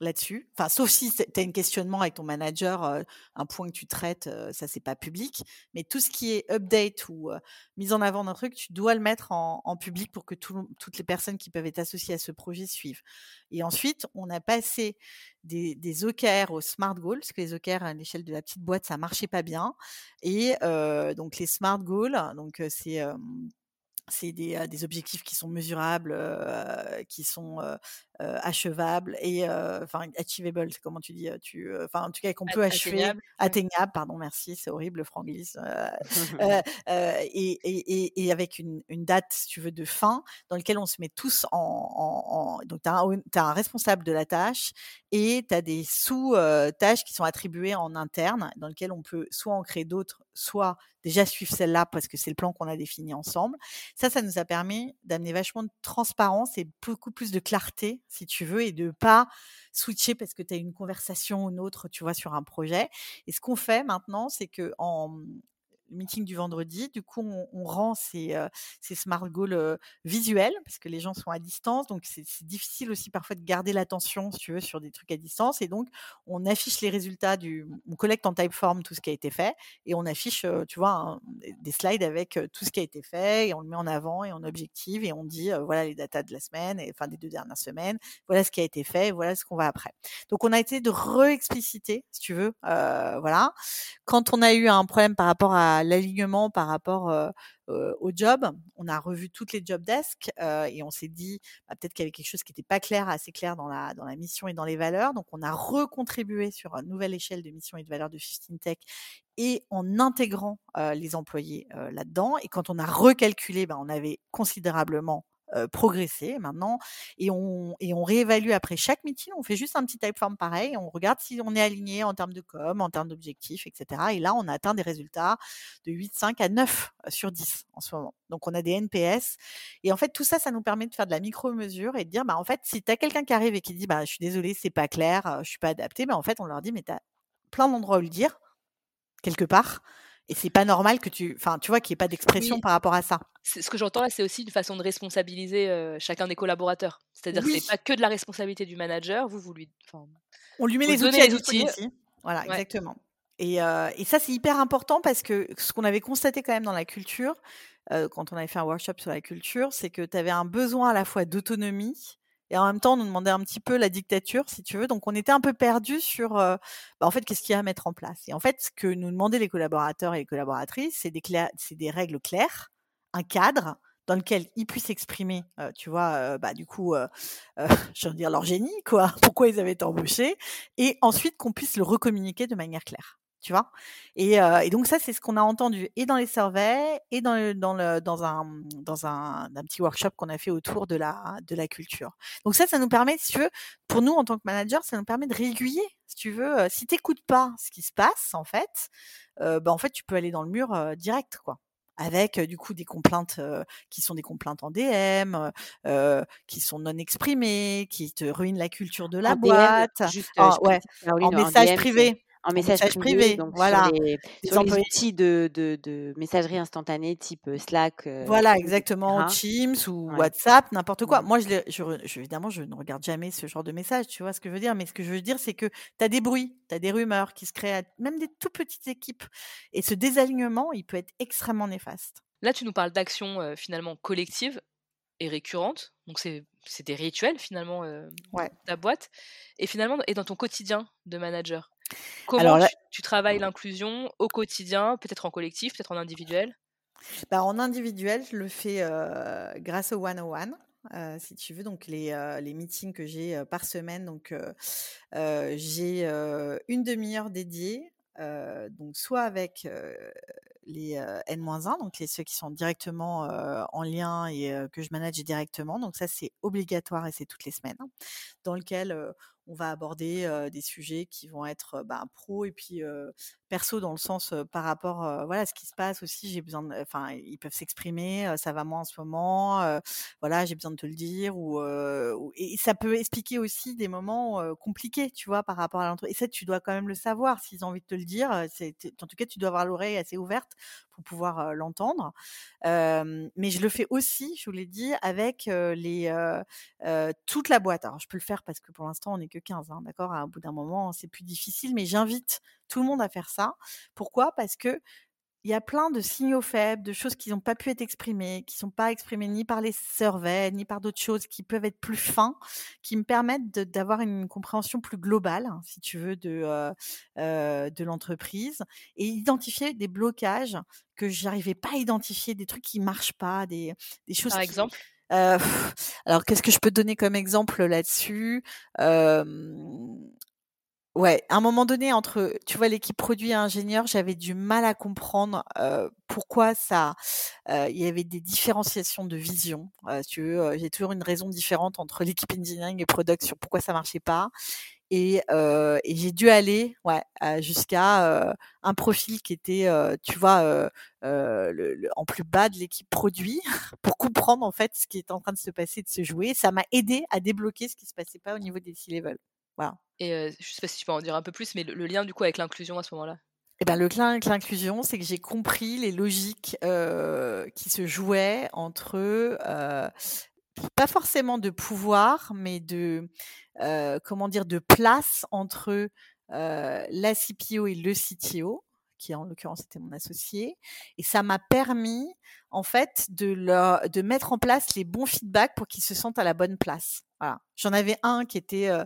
là-dessus. Enfin, sauf si tu as un questionnement avec ton manager, un point que tu traites, ça c'est pas public. Mais tout ce qui est update ou mise en avant d'un truc, tu dois le mettre en, public pour que toutes les personnes qui peuvent être associées à ce projet suivent. Et ensuite, on a passé des, des OKR au Smart Goals, parce que les OKR à l'échelle de la petite boîte, ça marchait pas bien. Et donc les Smart Goals, donc c'est c'est des, des, objectifs qui sont mesurables, qui sont achevables et enfin achievable, c'est comment tu dis, tu, enfin en tout cas qu'on peut achever, atteignable. pardon, merci, c'est horrible le franglise, et, et, et, avec une, une, date, si tu veux, de fin, dans lequel on se met tous en, en, donc tu as, as, un responsable de la tâche et tu as des sous-tâches qui sont attribuées en interne, dans lesquelles on peut soit en créer d'autres, soit déjà suivre celle-là parce que c'est le plan qu'on a défini ensemble. Ça, ça nous a permis d'amener vachement de transparence et beaucoup plus de clarté, si tu veux, et de pas switcher parce que tu as une conversation ou une autre, tu vois, sur un projet. Et ce qu'on fait maintenant, c'est que en, le meeting du vendredi. Du coup, on, rend ces, ces, smart goals visuels parce que les gens sont à distance. Donc, c'est difficile aussi parfois de garder l'attention, si tu veux, sur des trucs à distance. Et donc, on affiche les résultats du. On collecte en typeform tout ce qui a été fait et on affiche, tu vois, des slides avec tout ce qui a été fait et on le met en avant et on objective et on dit voilà les datas de la semaine, et, enfin des deux dernières semaines, voilà ce qui a été fait, voilà ce qu'on va après. Donc, on a été de re-expliciter, si tu veux, voilà. Quand on a eu un problème par rapport à la l'alignement par rapport, au job. On a revu toutes les job desks, et on s'est dit, bah, peut-être qu'il y avait quelque chose qui n'était pas clair, assez clair dans la dans la mission et dans les valeurs. Donc on a recontribué sur une nouvelle échelle de mission et de valeurs de 15 Tech et en intégrant, les employés, là-dedans et quand on a recalculé, bah, on avait considérablement progresser maintenant et on, et on réévalue après chaque meeting. On fait juste un petit typeform pareil. On regarde si on est aligné en termes de com, en termes d'objectifs, etc. Et là, on a atteint des résultats de 8, 5 à 9 sur 10 en ce moment. Donc, on a des NPS. Et en fait, tout ça, ça nous permet de faire de la micro-mesure et de dire, bah, en fait, si tu as quelqu'un qui arrive et qui dit, bah, je suis désolé, c'est pas clair, je suis pas adapté, bah, en fait, on leur dit, mais tu as plein d'endroits où le dire, quelque part. Et c'est pas normal que tu, enfin, tu vois, qu'il n'y ait pas d'expression par rapport à ça. Ce que j'entends là, c'est aussi une façon de responsabiliser chacun des collaborateurs. C'est-à-dire que c'est pas que de la responsabilité du manager. Vous, vous lui, on lui met les outils, les outils. Voilà, exactement. Et, et, ça, c'est hyper important parce que ce qu'on avait constaté quand même dans la culture, quand on avait fait un workshop sur la culture, c'est que tu avais un besoin à la fois d'autonomie et en même temps, on nous demandait un petit peu la dictature, si tu veux. Donc, on était un peu perdu sur, bah, en fait, qu'est-ce qu'il y a à mettre en place? Et en fait, ce que nous demandaient les collaborateurs et les collaboratrices, c'est des, règles claires, un cadre dans lequel ils puissent exprimer, tu vois, bah, du coup, je veux dire, leur génie, quoi, pourquoi ils avaient été embauchés, et ensuite qu'on puisse le recommuniquer de manière claire tu vois? Et, et, donc ça c'est ce qu'on a entendu et dans les surveys et dans le, dans le dans un dans un, un petit workshop qu'on a fait autour de la de la culture. Donc ça ça nous permet si tu veux pour nous en tant que manager ça nous permet de régulier si tu veux si t'écoutes pas ce qui se passe en fait euh, bah en fait tu peux aller dans le mur direct quoi. Avec du coup des complaintes qui sont des complaintes en DM, euh, qui sont non exprimées, qui te ruinent la culture de la boîte, juste, ouais, en message privé en message, privé, donc voilà. Sur les, outils de, de, de, messagerie instantanée type Slack. voilà, exactement, Teams ou WhatsApp, n'importe quoi. Moi, je, je, évidemment, je ne regarde jamais ce genre de message, tu vois ce que je veux dire. Mais ce que je veux dire, c'est que tu as des bruits, tu as des rumeurs qui se créent, même des tout petites équipes. Et ce désalignement, il peut être extrêmement néfaste. Là, tu nous parles d'actions finalement collectives et récurrentes. Donc, c'est des rituels finalement euh, ta boîte. Et finalement, et dans ton quotidien de manager? Comment tu, travailles l'inclusion au quotidien, peut-être en collectif, peut-être en individuel? Bah, En individuel, je le fais grâce au 101. Euh, si tu veux, donc les, les meetings que j'ai par semaine. Donc, j'ai une demi-heure dédiée, donc soit avec les N-1, donc les, ceux qui sont directement en lien et que je manage directement. Donc ça, c'est obligatoire et c'est toutes les semaines, hein, dans lequel on va aborder des sujets qui vont être bah, pro et puis perso dans le sens par rapport voilà ce qui se passe aussi j'ai besoin enfin ils peuvent s'exprimer ça va moins en ce moment voilà j'ai besoin de te le dire ou, et ça peut expliquer aussi des moments compliqués tu vois par rapport à l'entreprise et ça tu dois quand même le savoir s'ils ont envie de te le dire c'est en tout cas tu dois avoir l'oreille assez ouverte pour pouvoir l'entendre mais je le fais aussi je vous l'ai dit avec les toute la boîte. Alors je peux le faire parce que pour l'instant on est que 15 hein, d'accord? À bout d'un moment c'est plus difficile mais j'invite tout le monde à faire ça. Pourquoi? Parce que il y a plein de signaux faibles, de choses qui n'ont pas pu être exprimées, qui ne sont pas exprimées ni par les surveys, ni par d'autres choses qui peuvent être plus fins, qui me permettent d'avoir une compréhension plus globale, hein, si tu veux, de, euh, euh, de l'entreprise et identifier des blocages que j'arrivais pas à identifier, des trucs qui marchent pas, des, des choses. Par exemple? Euh, alors, qu'est-ce que je peux donner comme exemple là-dessus? Ouais, à un moment donné, entre, tu vois, l'équipe produit et ingénieur, j'avais du mal à comprendre pourquoi ça, il y avait des différenciations de vision. tu veux, j'ai toujours une raison différente entre l'équipe engineering et product sur pourquoi ça marchait pas. Et, et j'ai dû aller, ouais, jusqu'à un profil qui était, tu vois, le, en plus bas de l'équipe produit pour comprendre en fait ce qui est en train de se passer, de se jouer. Ça m'a aidé à débloquer ce qui se passait pas au niveau des C-level. Voilà. Et je sais pas si tu peux en dire un peu plus, mais le, lien du coup avec l'inclusion à ce moment-là? Eh ben, le lien avec l'inclusion, c'est que j'ai compris les logiques qui se jouaient entre pas forcément de pouvoir, mais de comment dire de place entre la CPO et le CTO qui en l'occurrence était mon associé. Et ça m'a permis, en fait, de, leur, de mettre en place les bons feedbacks pour qu'ils se sentent à la bonne place. Voilà. J'en avais un qui était euh,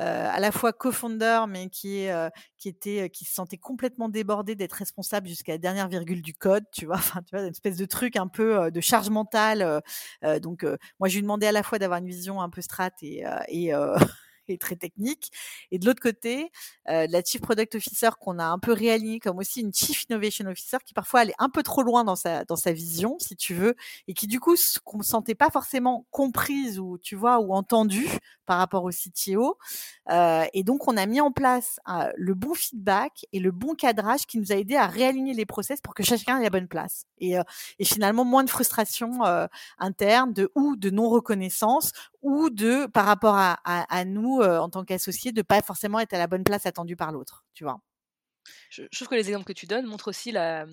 euh, à la fois co-founder, mais qui, euh, qui était, qui se sentait complètement débordé d'être responsable jusqu'à la dernière virgule du code, tu vois. Enfin, tu vois, une espèce de truc un peu de charge mentale. donc, moi, je lui demandais à la fois d'avoir une vision un peu strat et, et et très technique. Et de l'autre côté, euh, la Chief Product Officer qu'on a un peu réalignée comme aussi une Chief Innovation Officer qui parfois allait un peu trop loin dans sa, dans sa vision, si tu veux, et qui du coup ne se sentait pas forcément comprise ou, tu vois, ou entendue par rapport au CTO. Euh, et donc, on a mis en place euh, le bon feedback et le bon cadrage qui nous a aidé à réaligner les process pour que chacun ait la bonne place. Et, et finalement, moins de frustration interne de ou de non reconnaissance ou de par rapport à, nous en tant qu'associés de pas forcément être à la bonne place attendue par l'autre, tu vois? Je, trouve que les exemples que tu donnes montrent aussi la.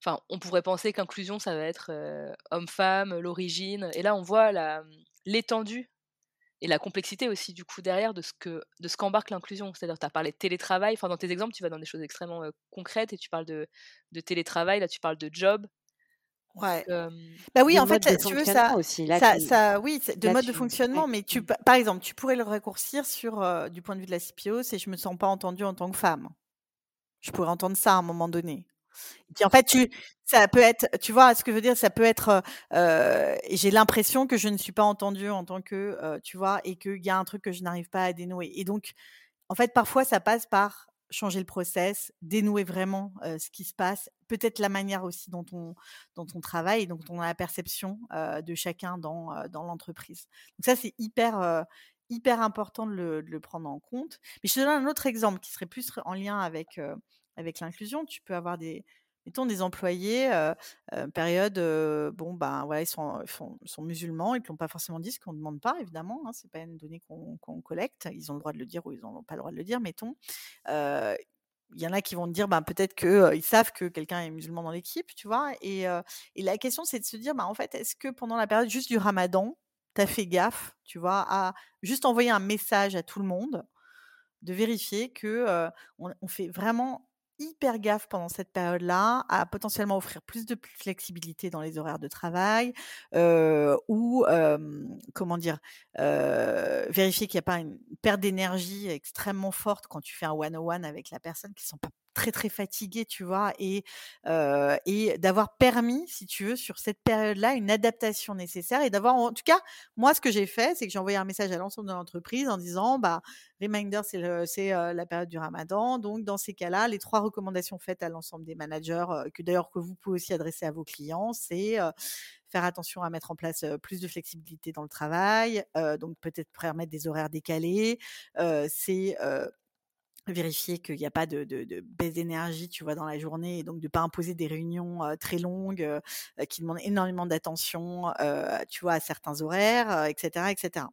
Enfin, on pourrait penser qu'inclusion, ça va être homme-femme, l'origine, et là, on voit la l'étendue et la complexité aussi du coup derrière de ce que de ce qu'embarque l'inclusion. C'est-à-dire, tu as parlé de télétravail. Enfin, dans tes exemples, tu vas dans des choses extrêmement concrètes et tu parles de, de télétravail. Là, tu parles de job. Ouais. bah oui, en fait, tu veux ça, aussi, ça, ça, oui, de mode de fonctionnement, mais tu, par exemple, tu pourrais le raccourcir sur euh, du point de vue de la CPO, c'est je me sens pas entendue en tant que femme. Je pourrais entendre ça à un moment donné. Et puis en fait, tu, ça peut être, tu vois, ce que je veux dire, ça peut être, euh, j'ai l'impression que je ne suis pas entendue en tant que, tu vois, et qu'il y a un truc que je n'arrive pas à dénouer. Et donc, en fait, parfois, ça passe par changer le process, dénouer vraiment ce qui se passe, peut-être la manière aussi dont on, dont on travaille, dont on a la perception de chacun dans, dans l'entreprise. Donc ça, c'est hyper, hyper important de le, de le, prendre en compte. Mais je te donne un autre exemple qui serait plus en lien avec, avec l'inclusion. Tu peux avoir des, mettons des employés, période, bon, ben voilà, ils sont, sont, musulmans, ils ne l'ont pas forcément dit, ce qu'on ne demande pas, évidemment, hein, c'est pas une donnée qu'on collecte, ils ont le droit de le dire ou ils n'ont pas le droit de le dire, mettons. il y en a qui vont dire, ben, peut-être qu'ils savent que quelqu'un est musulman dans l'équipe, tu vois. Et, et, la question, c'est de se dire, ben, en fait, est-ce que pendant la période juste du ramadan, tu as fait gaffe, tu vois, à juste envoyer un message à tout le monde, de vérifier que on fait vraiment hyper gaffe pendant cette période-là à potentiellement offrir plus de flexibilité dans les horaires de travail ou comment dire vérifier qu'il n'y a pas une perte d'énergie extrêmement forte quand tu fais un one-on-one avec la personne qui ne sont pas très très fatigué, tu vois, et, et d'avoir permis, si tu veux, sur cette période-là, une adaptation nécessaire et d'avoir, en tout cas, moi, ce que j'ai fait, c'est que j'ai envoyé un message à l'ensemble de l'entreprise en disant, bah, reminder, c'est euh, la période du Ramadan, donc dans ces cas-là, les trois recommandations faites à l'ensemble des managers, que d'ailleurs que vous pouvez aussi adresser à vos clients, c'est faire attention à mettre en place plus de flexibilité dans le travail, donc peut-être permettre des horaires décalés, c'est vérifier qu'il n'y a pas de, de, baisse d'énergie, tu vois, dans la journée, et donc de ne pas imposer des réunions très longues qui demandent énormément d'attention, tu vois, à certains horaires, etc., etc.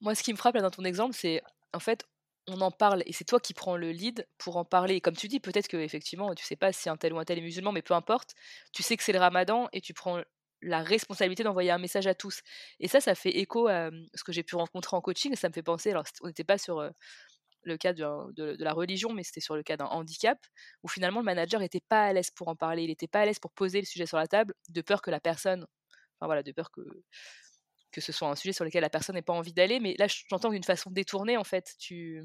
Moi, ce qui me frappe là dans ton exemple, c'est en fait, on en parle et c'est toi qui prends le lead pour en parler. Et comme tu dis, peut-être que effectivement, tu sais pas si un tel ou un tel est musulman, mais peu importe, tu sais que c'est le Ramadan et tu prends la responsabilité d'envoyer un message à tous. Et ça, ça fait écho à ce que j'ai pu rencontrer en coaching. Et ça me fait penser. Alors, on n'était pas sur le cas de, la religion, mais c'était sur le cas d'un handicap, où finalement le manager n'était pas à l'aise pour en parler, il n'était pas à l'aise pour poser le sujet sur la table, de peur que la personne, enfin voilà, de peur que, que ce soit un sujet sur lequel la personne n'ait pas envie d'aller, mais là j'entends d'une façon détournée en fait, tu,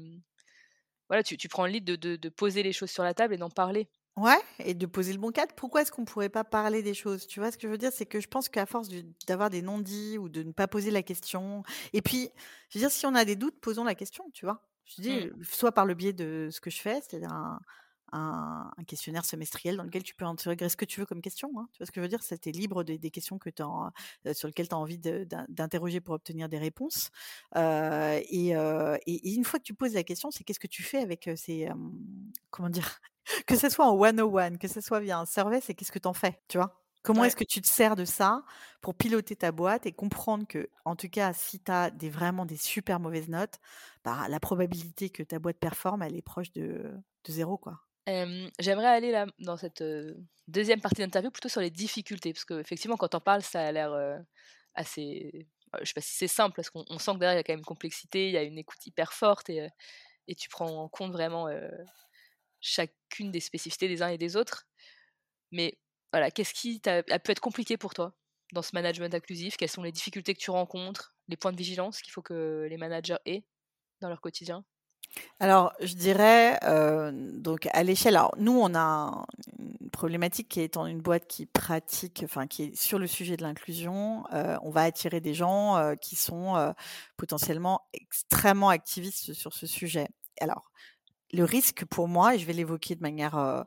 voilà, tu, tu prends le lead de, de, poser les choses sur la table et d'en parler. Ouais, et de poser le bon cadre. Pourquoi est-ce qu'on pourrait pas parler des choses? Tu vois, ce que je veux dire, c'est que je pense qu'à force d'avoir des non-dits ou de ne pas poser la question, et puis, je veux dire, si on a des doutes, posons la question, tu vois? Je dis, mmh. soit par le biais de ce que je fais, c'est-à-dire un, un, questionnaire semestriel dans lequel tu peux intégrer ce que tu veux comme question. Hein. Tu vois ce que je veux dire? C'était libre des, des, questions que euh, sur lesquelles tu as envie d'interroger pour obtenir des réponses. Euh, et, euh, et, une fois que tu poses la question, c'est qu'est-ce que tu fais avec ces. comment dire? Que ce soit en one-on-one, que ce soit via un survey, c'est qu'est-ce que tu en fais Tu vois? Comment est-ce que tu te sers de ça pour piloter ta boîte et comprendre que, en tout cas, si tu as des, vraiment des super mauvaises notes, bah, la probabilité que ta boîte performe, elle est proche de, de zéro, quoi? J'aimerais aller là, dans cette deuxième partie d'interview plutôt sur les difficultés, parce qu'effectivement, quand on parle, ça a l'air assez. Je sais pas si c'est simple, parce qu'on sent que derrière, il y a quand même une complexité, il y a une écoute hyper forte, et, et tu prends en compte vraiment chacune des spécificités des uns et des autres. Mais voilà, qu'est-ce qui a, pu être compliqué pour toi dans ce management inclusif? Quelles sont les difficultés que tu rencontres, les points de vigilance qu'il faut que les managers aient dans leur quotidien? Alors, je dirais, donc à l'échelle, alors nous, on a une problématique qui est étant une boîte qui pratique, enfin qui est sur le sujet de l'inclusion, on va attirer des gens qui sont potentiellement extrêmement activistes sur ce sujet. Alors, le risque pour moi, et je vais l'évoquer de manière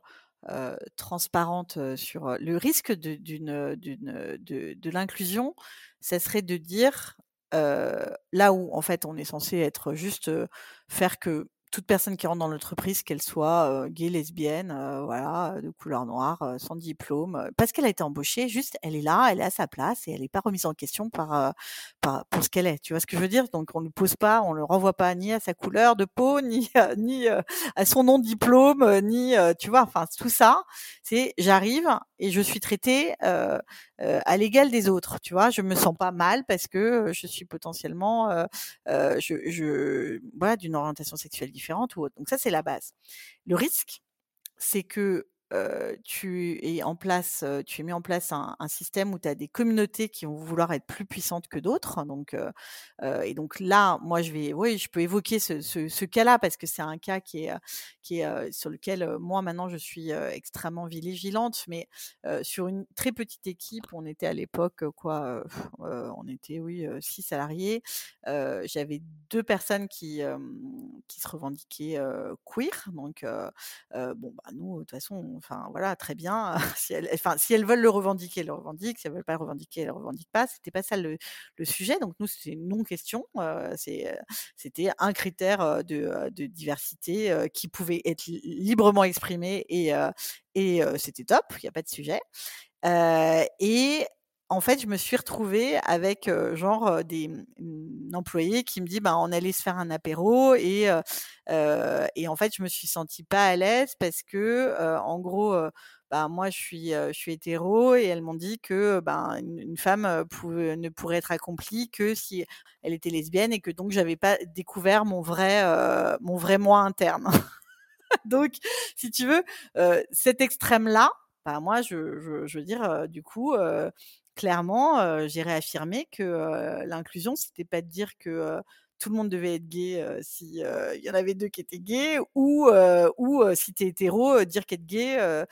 transparente sur le risque de, l'inclusion, ça serait de dire là où en fait on est censé être juste faire que toute personne qui rentre dans l'entreprise, qu'elle soit gay, lesbienne, voilà, de couleur noire, sans diplôme, parce qu'elle a été embauchée, juste elle est là, elle est à sa place et elle n'est pas remise en question par, par pour ce qu'elle est. Tu vois ce que je veux dire? Donc on ne pose pas, on le renvoie pas ni à sa couleur de peau, ni ni à son nom de diplôme, ni tu vois, enfin tout ça, c'est j'arrive et je suis traitée à l'égal des autres. Tu vois, je me sens pas mal parce que je suis potentiellement je, je voilà d'une orientation sexuelle différente différentes Donc ça, c'est la base. Le risque, c'est que tu es en place, tu es mis en place un, système où tu as des communautés qui vont vouloir être plus puissantes que d'autres. Donc, et donc là, moi, je vais, oui, je peux évoquer ce, cas-là parce que c'est un cas qui est, qui est sur lequel moi maintenant je suis extrêmement vigilante. Mais sur une très petite équipe, on était à l'époque quoi, on était oui six salariés. J'avais deux personnes qui qui se revendiquaient queer. Donc bon, bah, nous, de toute façon, enfin voilà, très bien. si, elles, enfin, si elles veulent le revendiquer, elles le revendiquent. Si elles veulent pas le revendiquer, elles le revendiquent pas. C'était pas ça le, sujet. Donc nous, c'était une non-question. c'est, c'était un critère de, de diversité qui pouvait être librement exprimé et, et c'était top. Il n'y a pas de sujet. et en fait, je me suis retrouvée avec genre des mmh, employés qui me dit bah on allait se faire un apéro et et en fait je me suis sentie pas à l'aise parce que en gros bah moi je suis je suis hétéro et elles m'ont dit que bah, une, femme ne pourrait être accomplie que si elle était lesbienne et que donc j'avais pas découvert mon vrai mon vrai moi interne. donc si tu veux cet extrême là bah moi je, je veux dire du coup clairement, j'ai réaffirmé que l'inclusion, c'était pas de dire que tout le monde devait être gay si il y en avait deux qui étaient gays ou ou si tu es hétéro dire qu'être gay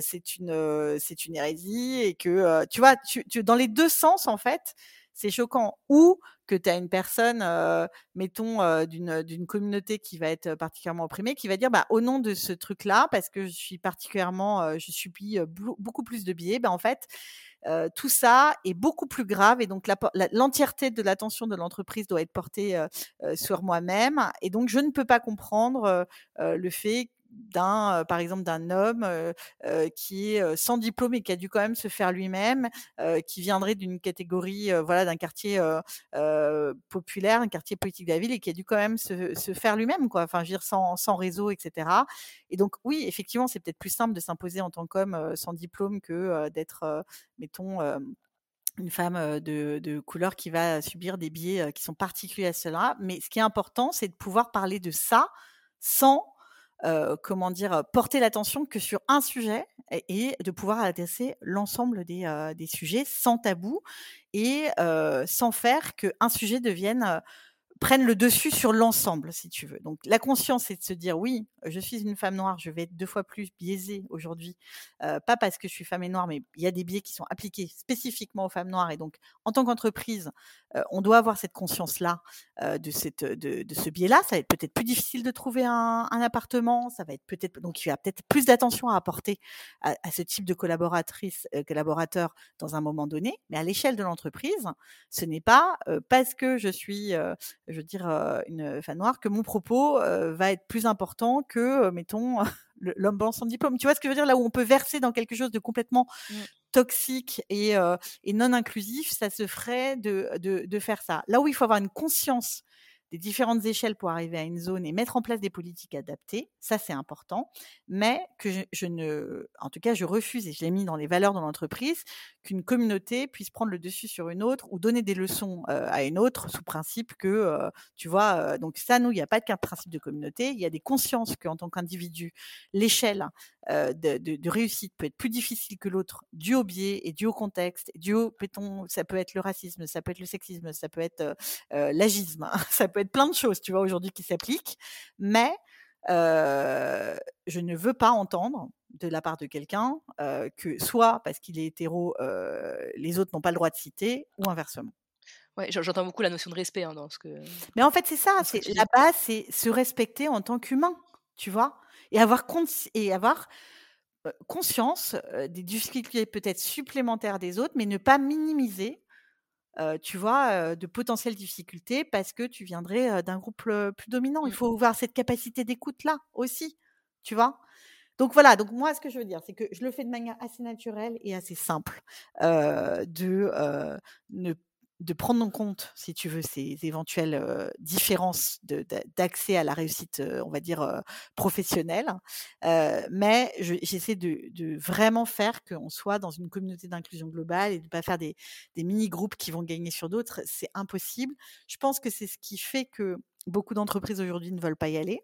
c'est une c'est une hérésie et que tu vois tu, dans les deux sens en fait c'est choquant. Ou que tu as une personne mettons d'une d'une communauté qui va être particulièrement opprimée qui va dire bah au nom de ce truc là parce que je suis particulièrement je subis beaucoup plus de biais bah en fait tout ça est beaucoup plus grave et donc l'entièreté de l'attention de l'entreprise doit être portée sur moi-même. Et donc je ne peux pas comprendre le fait d'un, par exemple, d'un homme qui est sans diplôme et qui a dû quand même se faire lui-même, qui viendrait d'une catégorie, voilà, d'un quartier populaire, un quartier politique de la ville et qui a dû quand même se, faire lui-même, quoi. Enfin, sans, réseau, etc. Et donc, oui, effectivement, c'est peut-être plus simple de s'imposer en tant qu'homme sans diplôme que d'être, mettons, une femme de, couleur qui va subir des biais qui sont particuliers à cela. Mais ce qui est important, c'est de pouvoir parler de ça sans comment dire, porter l'attention que sur un sujet et, de pouvoir adresser l'ensemble des, des, sujets sans tabou et sans faire qu'un sujet devienne prennent le dessus sur l'ensemble, si tu veux. Donc la conscience, c'est de se dire oui, je suis une femme noire, je vais être deux fois plus biaisée aujourd'hui, euh, pas parce que je suis femme et noire, mais il y a des biais qui sont appliqués spécifiquement aux femmes noires. Et donc, en tant qu'entreprise, euh, on doit avoir cette conscience-là euh, de, cette, de, de ce biais-là. Ça va être peut-être plus difficile de trouver un, un, appartement, ça va être peut-être donc il y a peut-être plus d'attention à apporter à, à, ce type de collaboratrice, collaborateur dans un moment donné. Mais à l'échelle de l'entreprise, ce n'est pas parce que je suis je veux dire, une femme noire, que mon propos va être plus important que, mettons, l'homme blanc sans diplôme. Tu vois ce que je veux dire? Là où on peut verser dans quelque chose de complètement mmh. toxique et, et, non inclusif, ça se ferait de, de, de, faire ça. Là où il faut avoir une conscience des différentes échelles pour arriver à une zone et mettre en place des politiques adaptées, ça c'est important, mais que je, ne, en tout cas, je refuse et je l'ai mis dans les valeurs de l'entreprise qu'une communauté puisse prendre le dessus sur une autre ou donner des leçons à une autre sous principe que, tu vois, donc ça, nous, il n'y a pas de principe de communauté, il y a des consciences qu'en tant qu'individu, l'échelle de, réussite peut être plus difficile que l'autre, dû au biais et dû au contexte, dû au, ça peut être le racisme, ça peut être le sexisme, ça peut être l'agisme, ça peut être plein de choses, tu vois, aujourd'hui qui s'appliquent, mais je ne veux pas entendre de la part de quelqu'un que soit parce qu'il est hétéro, les autres n'ont pas le droit de citer, ou inversement. Ouais, j'entends beaucoup la notion de respect hein, dans ce que. Mais en fait, c'est ça. C'est la base, c'est se respecter en tant qu'humain, tu vois, et avoir et avoir conscience des difficultés peut-être supplémentaires des autres, mais ne pas minimiser tu vois, de potentielles difficultés parce que tu viendrais d'un groupe plus dominant. Il mmh. faut avoir cette capacité d'écoute-là aussi, tu vois? Donc voilà, donc moi, ce que je veux dire, c'est que je le fais de manière assez naturelle et assez simple, de ne de prendre en compte, si tu veux, ces éventuelles différences d'accès à la réussite, on va dire, professionnelle. mais j'essaie de, vraiment faire qu'on soit dans une communauté d'inclusion globale et de ne pas faire des, mini-groupes qui vont gagner sur d'autres. C'est impossible. Je pense que c'est ce qui fait que beaucoup d'entreprises aujourd'hui ne veulent pas y aller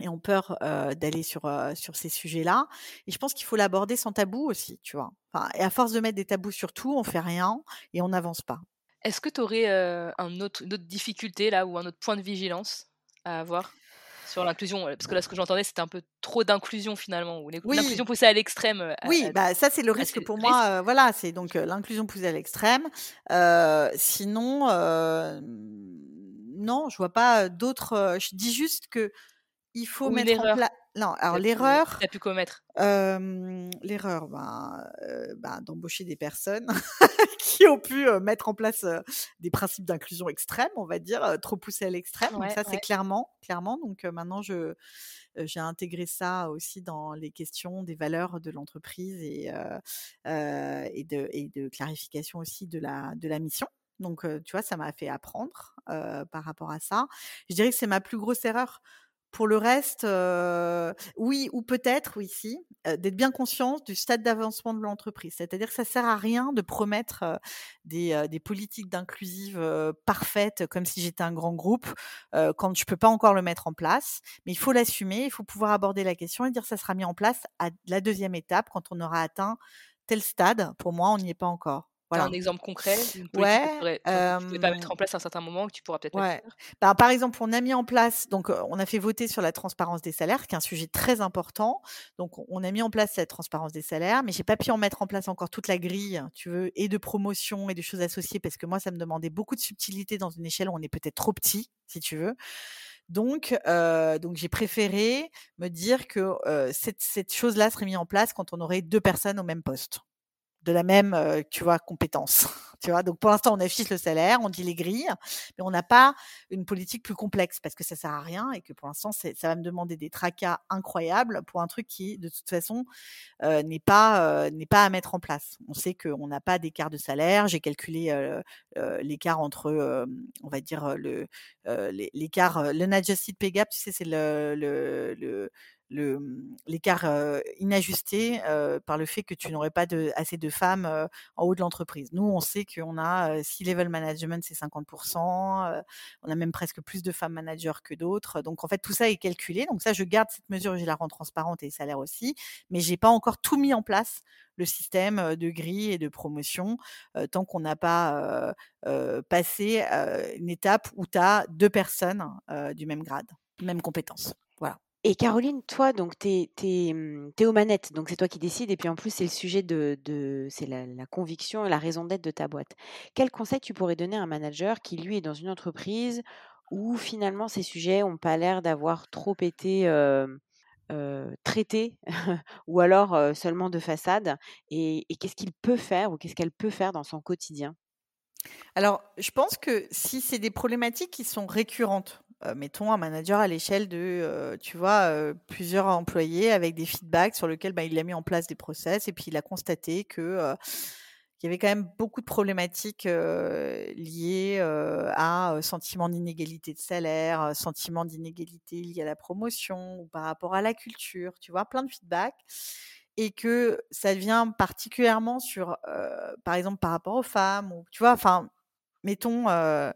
et ont peur d'aller sur, sur ces sujets-là. Et je pense qu'il faut l'aborder sans tabou aussi, tu vois. et à force de mettre des tabous sur tout, on fait rien et on n'avance pas. Est-ce que tu aurais un autre, une autre difficulté là ou un autre point de vigilance à avoir sur l'inclusion? Parce que là, ce que j'entendais, c'était un peu trop d'inclusion finalement, ou l'inclusion poussée à l'extrême. Oui, bah, ça c'est le risque pour moi. voilà, c'est donc l'inclusion poussée à l'extrême. sinon, non, je vois pas d'autres. je dis juste que il faut mettre en place. Non, alors l'erreur. Tu as pu commettre L'erreur, ben, ben, d'embaucher des personnes qui ont pu mettre en place des principes d'inclusion extrême, on va dire, trop poussés à l'extrême. donc ça, c'est clairement, clairement. Donc maintenant, je j'ai intégré ça aussi dans les questions des valeurs de l'entreprise et, et, de, et de clarification aussi de la, de la mission. Donc, tu vois, ça m'a fait apprendre par rapport à ça. Je dirais que c'est ma plus grosse erreur pour le reste, oui, ou peut-être, oui, si, d'être bien conscient du stade d'avancement de l'entreprise. C'est-à-dire que ça sert à rien de promettre des, politiques d'inclusive parfaites comme si j'étais un grand groupe quand je peux pas encore le mettre en place. Mais il faut l'assumer, il faut pouvoir aborder la question et dire que ça sera mis en place à la deuxième étape quand on aura atteint tel stade. Pour moi, on n'y est pas encore. Un exemple concret ouais, que tu ne pas mettre en place à un certain moment que tu pourras peut-être ouais. Bah, par exemple, on a mis en place, donc on a fait voter sur la transparence des salaires, qui est un sujet très important. Donc, on a mis en place cette transparence des salaires, mais j'ai pas pu en mettre en place encore toute la grille, tu veux, et de promotion et de choses associées, parce que moi, ça me demandait beaucoup de subtilité dans une échelle où on est peut-être trop petit, si tu veux. Donc, donc j'ai préféré me dire que cette, cette chose-là serait mise en place quand on aurait deux personnes au même poste de la même, tu vois, compétence. tu vois, donc pour l'instant, on affiche le salaire, on dit les grilles, mais on n'a pas une politique plus complexe parce que ça sert à rien et que pour l'instant, ça va me demander des tracas incroyables pour un truc qui, de toute façon, n'est pas n'est pas à mettre en place. On sait qu'on n'a pas d'écart de salaire. J'ai calculé l'écart entre, on va dire le l'écart, le gap, tu sais, c'est le, le Mmh, l'écart inajusté par le fait que tu n'aurais pas assez de femmes en haut de l'entreprise. Nous, on sait qu'on a si level management, c'est 50%, on a même presque plus de femmes managers que d'autres. Donc, en fait, tout ça est calculé. Donc, ça, je garde cette mesure, je la rends transparente et les salaires aussi, mais j'ai pas encore tout mis en place le système de grille et de promotion tant qu'on n'a pas passé une étape où tu as deux personnes du même grade, même compétence. Voilà. Et Caroline, toi, donc, tu es, mmh, aux manettes, donc c'est toi qui décides, et puis en plus, c'est le sujet de, c'est la, conviction et la raison d'être de ta boîte. Quel conseil tu pourrais donner à un manager qui, lui, est dans une entreprise où finalement ces sujets n'ont pas l'air d'avoir trop été traités, ou alors seulement de façade, et qu'est-ce qu'il peut faire ou qu'est-ce qu'elle peut faire dans son quotidien? Alors, je pense que si c'est des problématiques qui sont récurrentes, mettons un manager à l'échelle de, tu vois, plusieurs employés avec des feedbacks sur lesquels bah, il a mis en place des process et puis il a constaté que il y avait quand même beaucoup de problématiques liées à sentiment d'inégalité de salaire, sentiment d'inégalité lié à la promotion ou par rapport à la culture, tu vois, plein de feedback. Et que ça vient particulièrement sur, par exemple, par rapport aux femmes, ou tu vois, enfin, mettons, bah,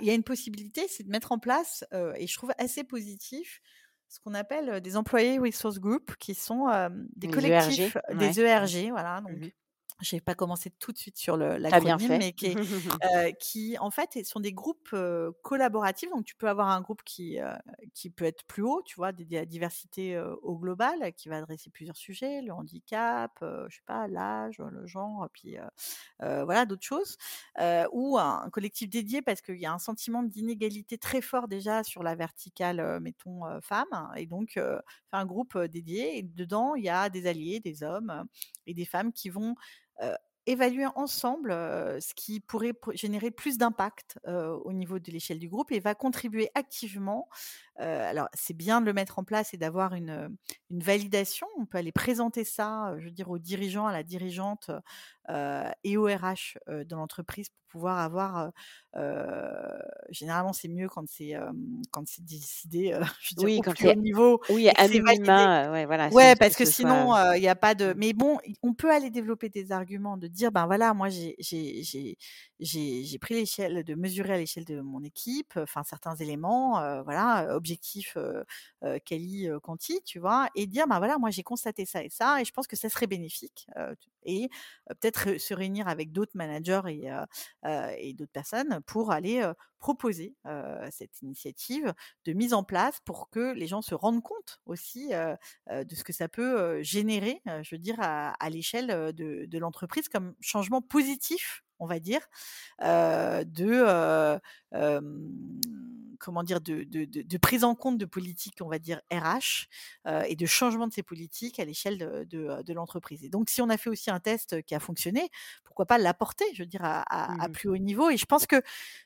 il y a une possibilité, c'est de mettre en place, et je trouve assez positif, ce qu'on appelle des employés resource group, qui sont des Les collectifs, ERG, des ouais. ERG, voilà. Mmh. Je vais pas commencer tout de suite sur le as bien fait. mais qui est, heu, qui en fait sont des groupes, heu, collaboratifs. Donc tu peux avoir un groupe qui, heu, qui peut être plus haut, tu vois, à la diversité, au global, qui va adresser plusieurs sujets, le handicap, je sais pas, l'âge, le genre, puis, voilà, d'autres choses. Ou un collectif dédié parce qu'il y a un sentiment d'inégalité très fort déjà sur la verticale, mettons, heu, femmes et donc, faire un groupe, dédié et dedans, il y a des alliés, des hommes et des femmes qui vont, uh, évaluer ensemble, ce qui pourrait générer plus d'impact, au niveau de l'échelle du groupe et va contribuer activement. Alors c'est bien de le mettre en place et d'avoir une, une validation. On peut aller présenter ça, je veux dire aux dirigeants, à la dirigeante, et aux RH, de l'entreprise pour pouvoir avoir, généralement c'est mieux quand c'est, quand c'est décidé, je veux dire Oui, au quand plus haut niveau oui, à minima, ouais, voilà, Ouais, parce que soit sinon, il y a pas de mmh. mais bon, on peut aller développer des arguments, de dire: «Ben, voilà, moi j'ai pris l'échelle de mesurer à l'échelle de mon équipe, enfin certains éléments, heu, voilà, objectif, heu, quali, heu, quanti», tu vois? Et dire: «Ben, voilà, moi j'ai constaté ça et ça et je pense que ça serait bénéfique», et peut-être se réunir avec d'autres managers et et d'autres personnes pour aller, proposer, cette initiative de mise en place pour que les gens se rendent compte aussi, de ce que ça peut, générer, je veux dire à l'échelle, de de l'entreprise changement positif, on va dire, de, comment dire? De de de de prise en compte de politiques, on va dire RH, et de changement de ces politiques à l'échelle de l'entreprise. Et donc si on a fait aussi un test qui a fonctionné, pourquoi pas l'apporter, je veux dire à à Mmh à plus haut niveau? Et je pense que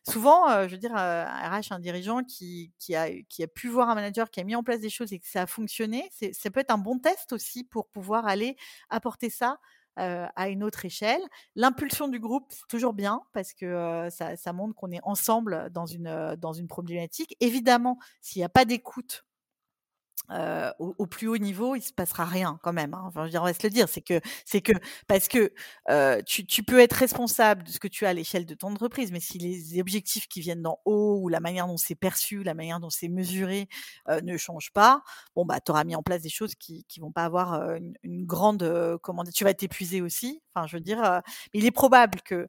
souvent, je veux dire, un RH, un dirigeant qui qui a qui a pu voir un manager qui a mis en place des choses et que ça a fonctionné, c'est ça peut être un bon test aussi pour pouvoir aller apporter ça, heu, à une autre échelle. L'impulsion du groupe, c'est toujours bien parce que, heu, ça ça montre qu'on est ensemble dans une, heu, dans une problématique. Évidemment, s'il y a pas d'écoute heu, au au plus haut niveau, il se passera rien quand même, hein. Enfin, on va se le dire, c'est que c'est que parce que, heu, tu tu peux être responsable de ce que tu as à l'échelle de ton entreprise, mais si les objectifs qui viennent d'en haut ou la manière dont c'est perçu, la manière dont c'est mesuré, heu, ne changent pas, bon, bah, tu auras mis en place des choses qui qui vont pas avoir, heu, une une grande, heu, comment dire? Tu vas t'épuiser aussi. Enfin, je veux dire, heu, il est probable que,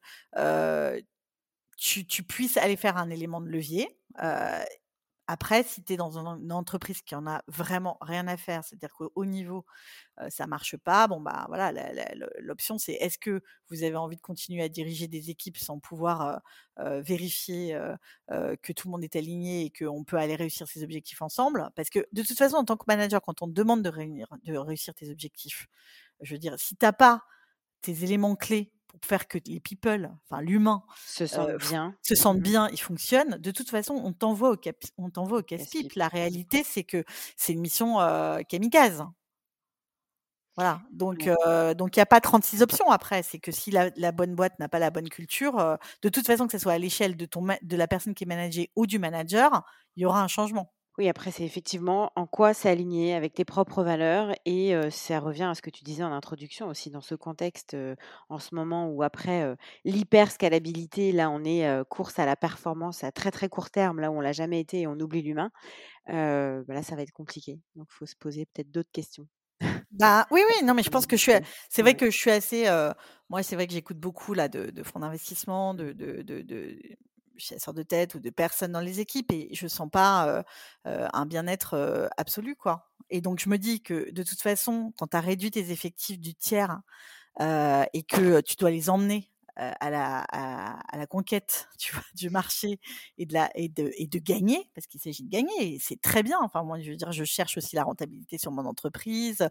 tu tu puisses aller faire un élément de levier. Heu, après, si tu es dans un une entreprise qui en a vraiment rien à faire, c'est-à-dire qu'au niveau, heu, ça marche pas, bon, bah, voilà, l'option, c'est est-ce que vous avez envie de continuer à diriger des équipes sans pouvoir, vérifier, que tout le monde est aligné et qu'on peut aller réussir ses objectifs ensemble? Parce que de toute façon, en tant que manager, quand on te demande de réunir de réussir tes objectifs, je veux dire, si tu as pas tes éléments clés pour faire que les people, enfin l'humain, Se heu, sentent f bien. se sentent Mmh mh. bien et fonctionnent, de toute façon, on t'envoie au cap on t'envoie au casse-pipe. La réalité, c'est que c'est une mission, heu, kamikaze. Voilà, donc heu, donc il y a pas 36 options après. C'est que si la la bonne boîte n'a pas la bonne culture, heu, de toute façon, que ça soit à l'échelle de ton de la personne qui est managée ou du manager, il y aura un changement. Oui, après, c'est effectivement en quoi c'est aligné avec tes propres valeurs et ça revient à ce que tu disais en introduction aussi dans ce contexte, en ce moment où après, heu, l'hyper scalabilité, là, on est, course à la performance à très, très court terme, là où on l'a jamais été et on oublie l'humain. Bah, là, ça va être compliqué. Donc faut se poser peut-être d'autres questions. Bah, oui, oui, non, mais je pense que je suis c'est vrai que je suis assez, moi, c'est vrai que j'écoute beaucoup là de de fonds d'investissement, de de de de chasseurs de tête ou de personnes dans les équipes et je sens pas, un bien-être, absolu, quoi. Et donc je me dis que de toute façon, quand tu as réduit tes effectifs du tiers, et que tu dois les emmener, à la à à la conquête, tu vois, du marché et de la et de et de gagner, parce qu'il s'agit de gagner et c'est très bien. Enfin, moi, je veux dire, je cherche aussi la rentabilité sur mon entreprise.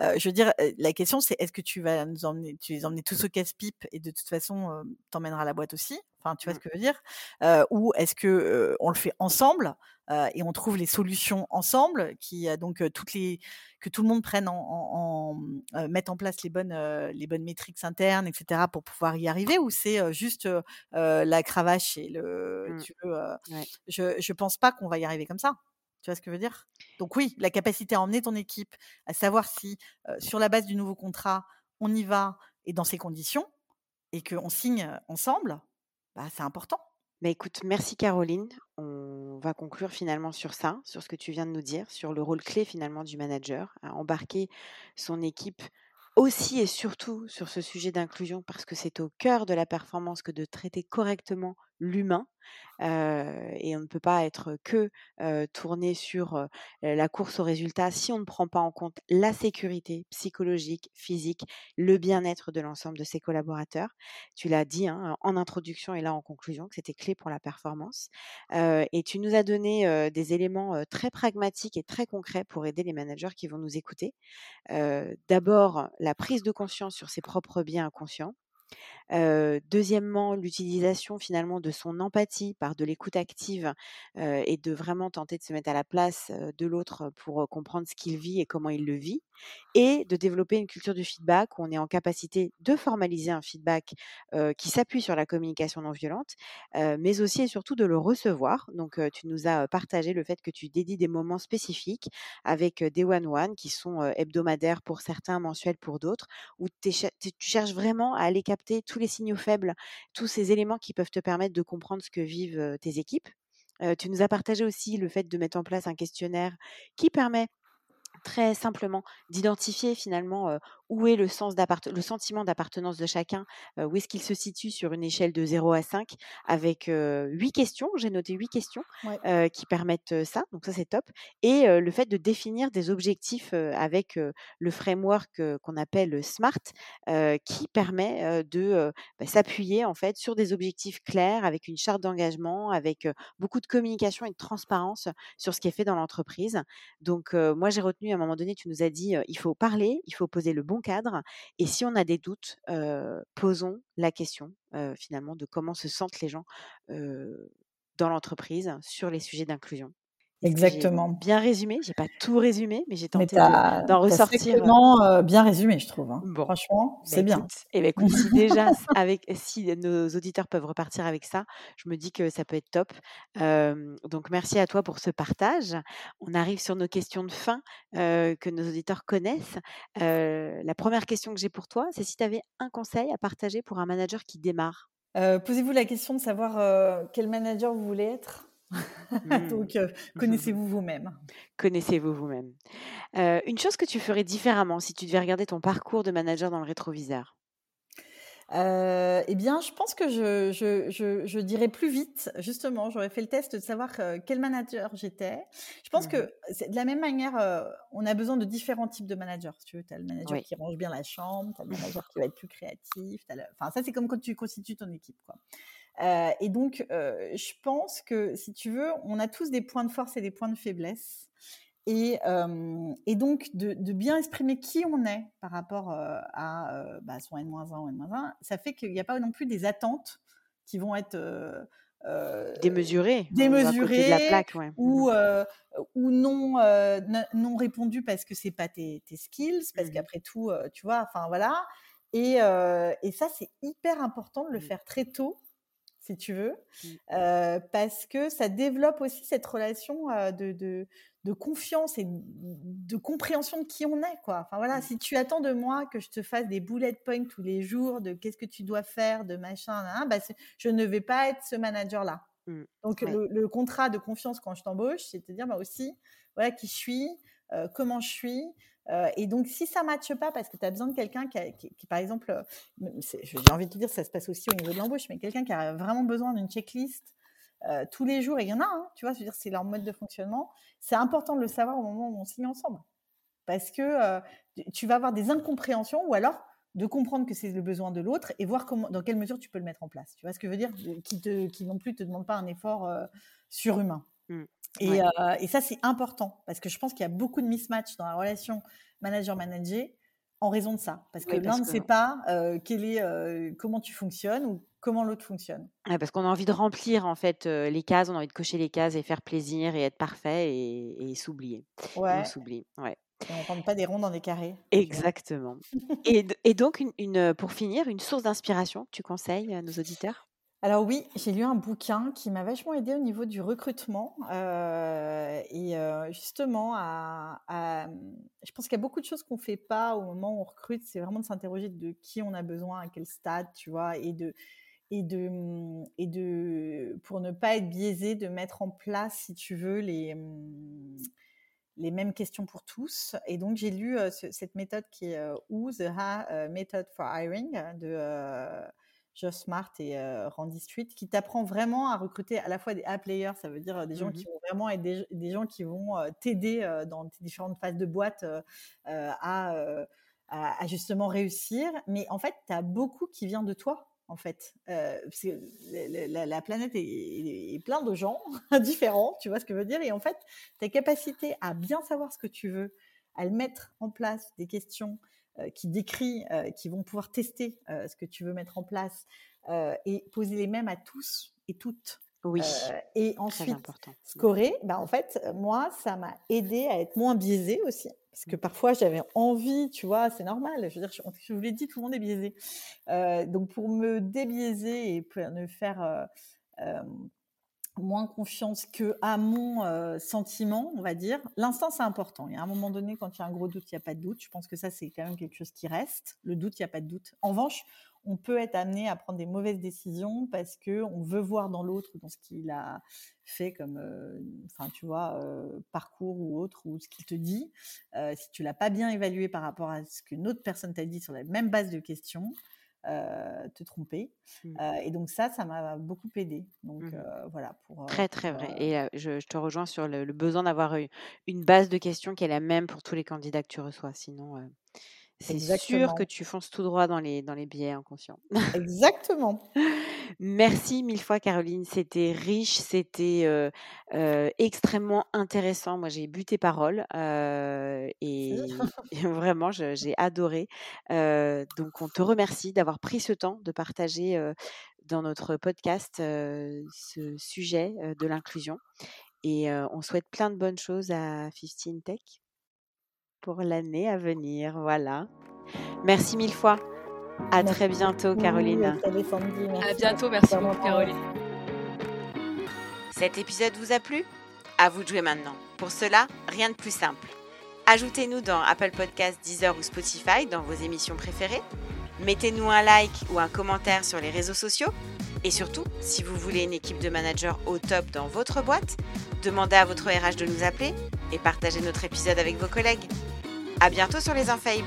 Heu, je veux dire, heu, la question, c'est est-ce que tu vas nous emmener tu les emmener tous au casse-pipe et de toute façon, heu, tu emmèneras la boîte aussi? Enfin, tu vois Mmh. ce que je veux dire? Euh, Ou est-ce que euh, on le fait ensemble euh, et on trouve les solutions ensemble, qui donc toutes les que tout le monde prenne en, en, en mette en place les bonnes les bonnes métriques internes, etc. pour pouvoir y arriver Ou c'est juste la cravache et le Mmh. tu veux Ouais. Je je pense pas qu'on va y arriver comme ça. Tu vois ce que je veux dire? Donc oui, la capacité à emmener ton équipe, à savoir si sur la base du nouveau contrat, on y va et dans ces conditions et qu'on signe ensemble, bah, c'est important. Bah, écoute, merci Caroline. On va conclure finalement sur ça, sur ce que tu viens de nous dire, sur le rôle clé finalement du manager, à embarquer son équipe aussi et surtout sur ce sujet d'inclusion parce que c'est au cœur de la performance que de traiter correctement l'humain et on ne peut pas être que tourné sur la course aux résultats si on ne prend pas en compte la sécurité psychologique, physique, le bien-être de l'ensemble de ses collaborateurs. Tu l'as dit hein, en introduction et là en conclusion que c'était clé pour la performance. et tu nous as donné des éléments très pragmatiques et très concrets pour aider les managers qui vont nous écouter. D'abord, la prise de conscience sur ses propres biens inconscients deuxièmement, l'utilisation finalement de son empathie par de l'écoute active et de vraiment tenter de se mettre à la place de l'autre pour comprendre ce qu'il vit et comment il le vit. Et de développer une culture du feedback où on est en capacité de formaliser un feedback qui s'appuie sur la communication non violente, mais aussi et surtout de le recevoir. Donc, tu nous as partagé le fait que tu dédies des moments spécifiques avec des one-one qui sont hebdomadaires pour certains, mensuels pour d'autres, où tu cherches vraiment à aller capter tous les signaux faibles, tous ces éléments qui peuvent te permettre de comprendre ce que vivent tes équipes. tu nous as partagé aussi le fait de mettre en place un questionnaire qui permet très simplement d'identifier finalement où est le, sens le sentiment d'appartenance de chacun, où est-ce qu'il se situe sur une échelle de 0 à 5 avec huit questions, j'ai noté huit questions Ouais. qui permettent ça, donc ça c'est top. Et le fait de définir des objectifs avec le framework qu'on appelle SMART, qui permet de bah, s'appuyer en fait sur des objectifs clairs avec une charte d'engagement, avec beaucoup de communication et de transparence sur ce qui est fait dans l'entreprise. Donc moi j'ai retenu à un moment donné, tu nous as dit, il faut parler, il faut poser le bon cadre. Et si on a des doutes, posons la question finalement de comment se sentent les gens dans l'entreprise sur les sujets d'inclusion. Exactement. Bien résumé, j'ai pas tout résumé, mais j'ai tenté d'en ressortir. Vraiment bien résumé, je trouve. Hein. Bon. Franchement, Bah, c'est bien. écoute, eh ben, écoute, si déjà avec si nos auditeurs peuvent repartir avec ça, je me dis que ça peut être top. donc merci à toi pour ce partage. On arrive sur nos questions de fin que nos auditeurs connaissent. la première question que j'ai pour toi, c'est si tu avais un conseil à partager pour un manager qui démarre. Posez-vous la question de savoir quel manager vous voulez être. Donc, Mmh. connaissez-vous vous-même? Connaissez-vous vous-même. une chose que tu ferais différemment si tu devais regarder ton parcours de manager dans le rétroviseur? Euh, eh bien, je pense que je, je, je, je, dirais plus vite. Justement, j'aurais fait le test de savoir quel manager j'étais. Je pense Mmh que de la même manière, euh, on a besoin de différents types de managers. Tu veux, as le manager Oui. qui range bien la chambre, tu as le manager qui va être plus créatif. as le- Enfin, ça, c'est comme quand tu constitues ton équipe. Quoi. Euh, et donc, euh, je pense que si tu veux, on a tous des points de force et des points de faiblesse. Et, euh, et donc, de, de bien exprimer qui on est par rapport à bah, son N-1 ou N-1, ça fait qu'il n'y a pas non plus des attentes qui vont être démesurées de la plaque, ouais. ou, Mmh. ou non, non répondues parce que c'est pas tes, tes skills, parce Mhm. qu'après tout, tu vois, enfin voilà. Et, et ça, c'est hyper important de le Mhm. faire très tôt, si tu veux, euh, parce que ça développe aussi cette relation euh, de, de, de confiance et de compréhension de qui on est, quoi. Enfin voilà, Mhm. si tu attends de moi que je te fasse des bullet points tous les jours de qu'est-ce que tu dois faire, de machin, hein, bah, je ne vais pas être ce manager-là. Mm. Donc Ouais. le, le contrat de confiance quand je t'embauche, c'est de te dire bah aussi, voilà qui je suis, euh, comment je suis. Euh, et donc si ça ne matche pas parce que tu as besoin de quelqu'un qui, par exemple, euh, j'ai envie de te dire ça se passe aussi au niveau de l'embauche, mais quelqu'un qui a vraiment besoin d'une checklist euh, tous les jours, et il y en a, hein, tu vois, dire c'est leur mode de fonctionnement, c'est important de le savoir au moment où on signe ensemble. Parce que tu- vas avoir des incompréhensions ou alors de comprendre que c'est le besoin de l'autre et voir dans quelle mesure tu peux le mettre en place. Tu vois ce que je veux dire? Qui, qui non plus te demande pas un effort surhumain. Mm. Et, Ouais. euh, et ça, c'est important parce que je pense qu'il y a beaucoup de mismatch dans la relation manager-manager en raison de ça. Parce que Oui, l'un ne sait pas euh, quel est, euh, comment tu fonctionnes ou comment l'autre fonctionne. ouais, parce qu'on a envie de remplir en fait, les cases, on a envie de cocher les cases et faire plaisir et être parfait et et s'oublier et on Ouais, s'oublie, ouais. et on rentre pas des ronds dans des carrés. Exactement et donc une une, heu, pour finir, une source d'inspiration que tu conseilles à nos auditeurs? Alors oui, j'ai lu un bouquin qui m'a vachement aidé au niveau du recrutement euh, et euh, justement je pense qu'il y a beaucoup de choses qu'on fait pas au moment où on recrute, c'est vraiment de s'interroger de qui on a besoin, à quel stade, tu vois, et de et de et de pour ne pas être biaisé, de mettre en place, si tu veux, les les mêmes questions pour tous. Et donc j'ai lu euh, ce- cette méthode qui est euh, Who the Ha Method for Hiring de Josh Smart et euh, Randy Street, qui t'apprend vraiment à recruter à la fois des A players, ça veut dire euh, des gens Mmh qui vont vraiment être des, des gens qui vont euh, t'aider dans tes différentes phases de boîte à, justement réussir. Mais en fait, tu as beaucoup qui vient de toi. En fait, parce que la, la- la planète est, est, est plein de gens différents, tu vois ce que je veux dire? Et en fait, ta capacité à bien savoir ce que tu veux, à le mettre en place, des questions qui décrit, euh, qui vont pouvoir tester euh, ce que tu veux mettre en place euh, et poser les mêmes à tous et toutes. Oui, Euh, et ensuite, important. Mmh. scorer, bah, en fait, euh, moi, ça m'a aidé à être moins biaisée aussi. Parce que parfois, j'avais envie, tu vois, c'est normal. Je veux dire, je, je vous l'ai dit, tout le monde est biaisé. Euh, donc, pour me débiaiser et pour ne faire euh, euh, moins confiance que à mon euh, sentiment, on va dire. L'instant, c'est important. Il y a un moment donné, quand il y a un gros doute, il n'y a pas de doute. Je pense que ça, c'est quand même quelque chose qui reste. Le doute, il n'y a pas de doute. En revanche, on peut être amené à prendre des mauvaises décisions parce que on veut voir dans l'autre, dans ce qu'il a fait comme, euh, enfin, tu vois, euh, parcours ou autre, ou ce qu'il te dit. Si tu l'as pas bien évalué par rapport à ce qu'une autre personne t'a dit sur la même base de questions, euh, te tromper. Mmh. Euh, et donc ça, ça m'a beaucoup aidé. Donc Mmh euh, voilà pour. Très, très vrai et je je te rejoins sur le le besoin d'avoir u une base de questions qui est la même pour tous les candidats que tu reçois. Sinon, c'est sûr que tu fonces tout droit dans les dans les biais inconscients. exactement. Merci mille fois Caroline, c'était riche, c'était, heu heu, extrêmement intéressant. Moi, j'ai bu tes paroles, heu et et vraiment j'ai adoré. Donc on te remercie d'avoir pris ce temps de partager, dans notre podcast, ce sujet, de l'inclusion et on souhaite plein de bonnes choses à 15 Tech pour l'année à venir, voilà. Merci mille fois. À Merci très bientôt Caroline. Salut Sandy, À merci bientôt, merci beaucoup Caroline. Cet épisode vous a plu? À vous de jouer maintenant. Pour cela, rien de plus simple. Ajoutez-nous dans Apple Podcasts, Deezer ou Spotify dans vos émissions préférées. Mettez-nous un like ou un commentaire sur les réseaux sociaux. Et surtout, si vous voulez une équipe de managers au top dans votre boîte, demandez à votre RH de nous appeler et partagez notre épisode avec vos collègues. À bientôt sur les Infaillibles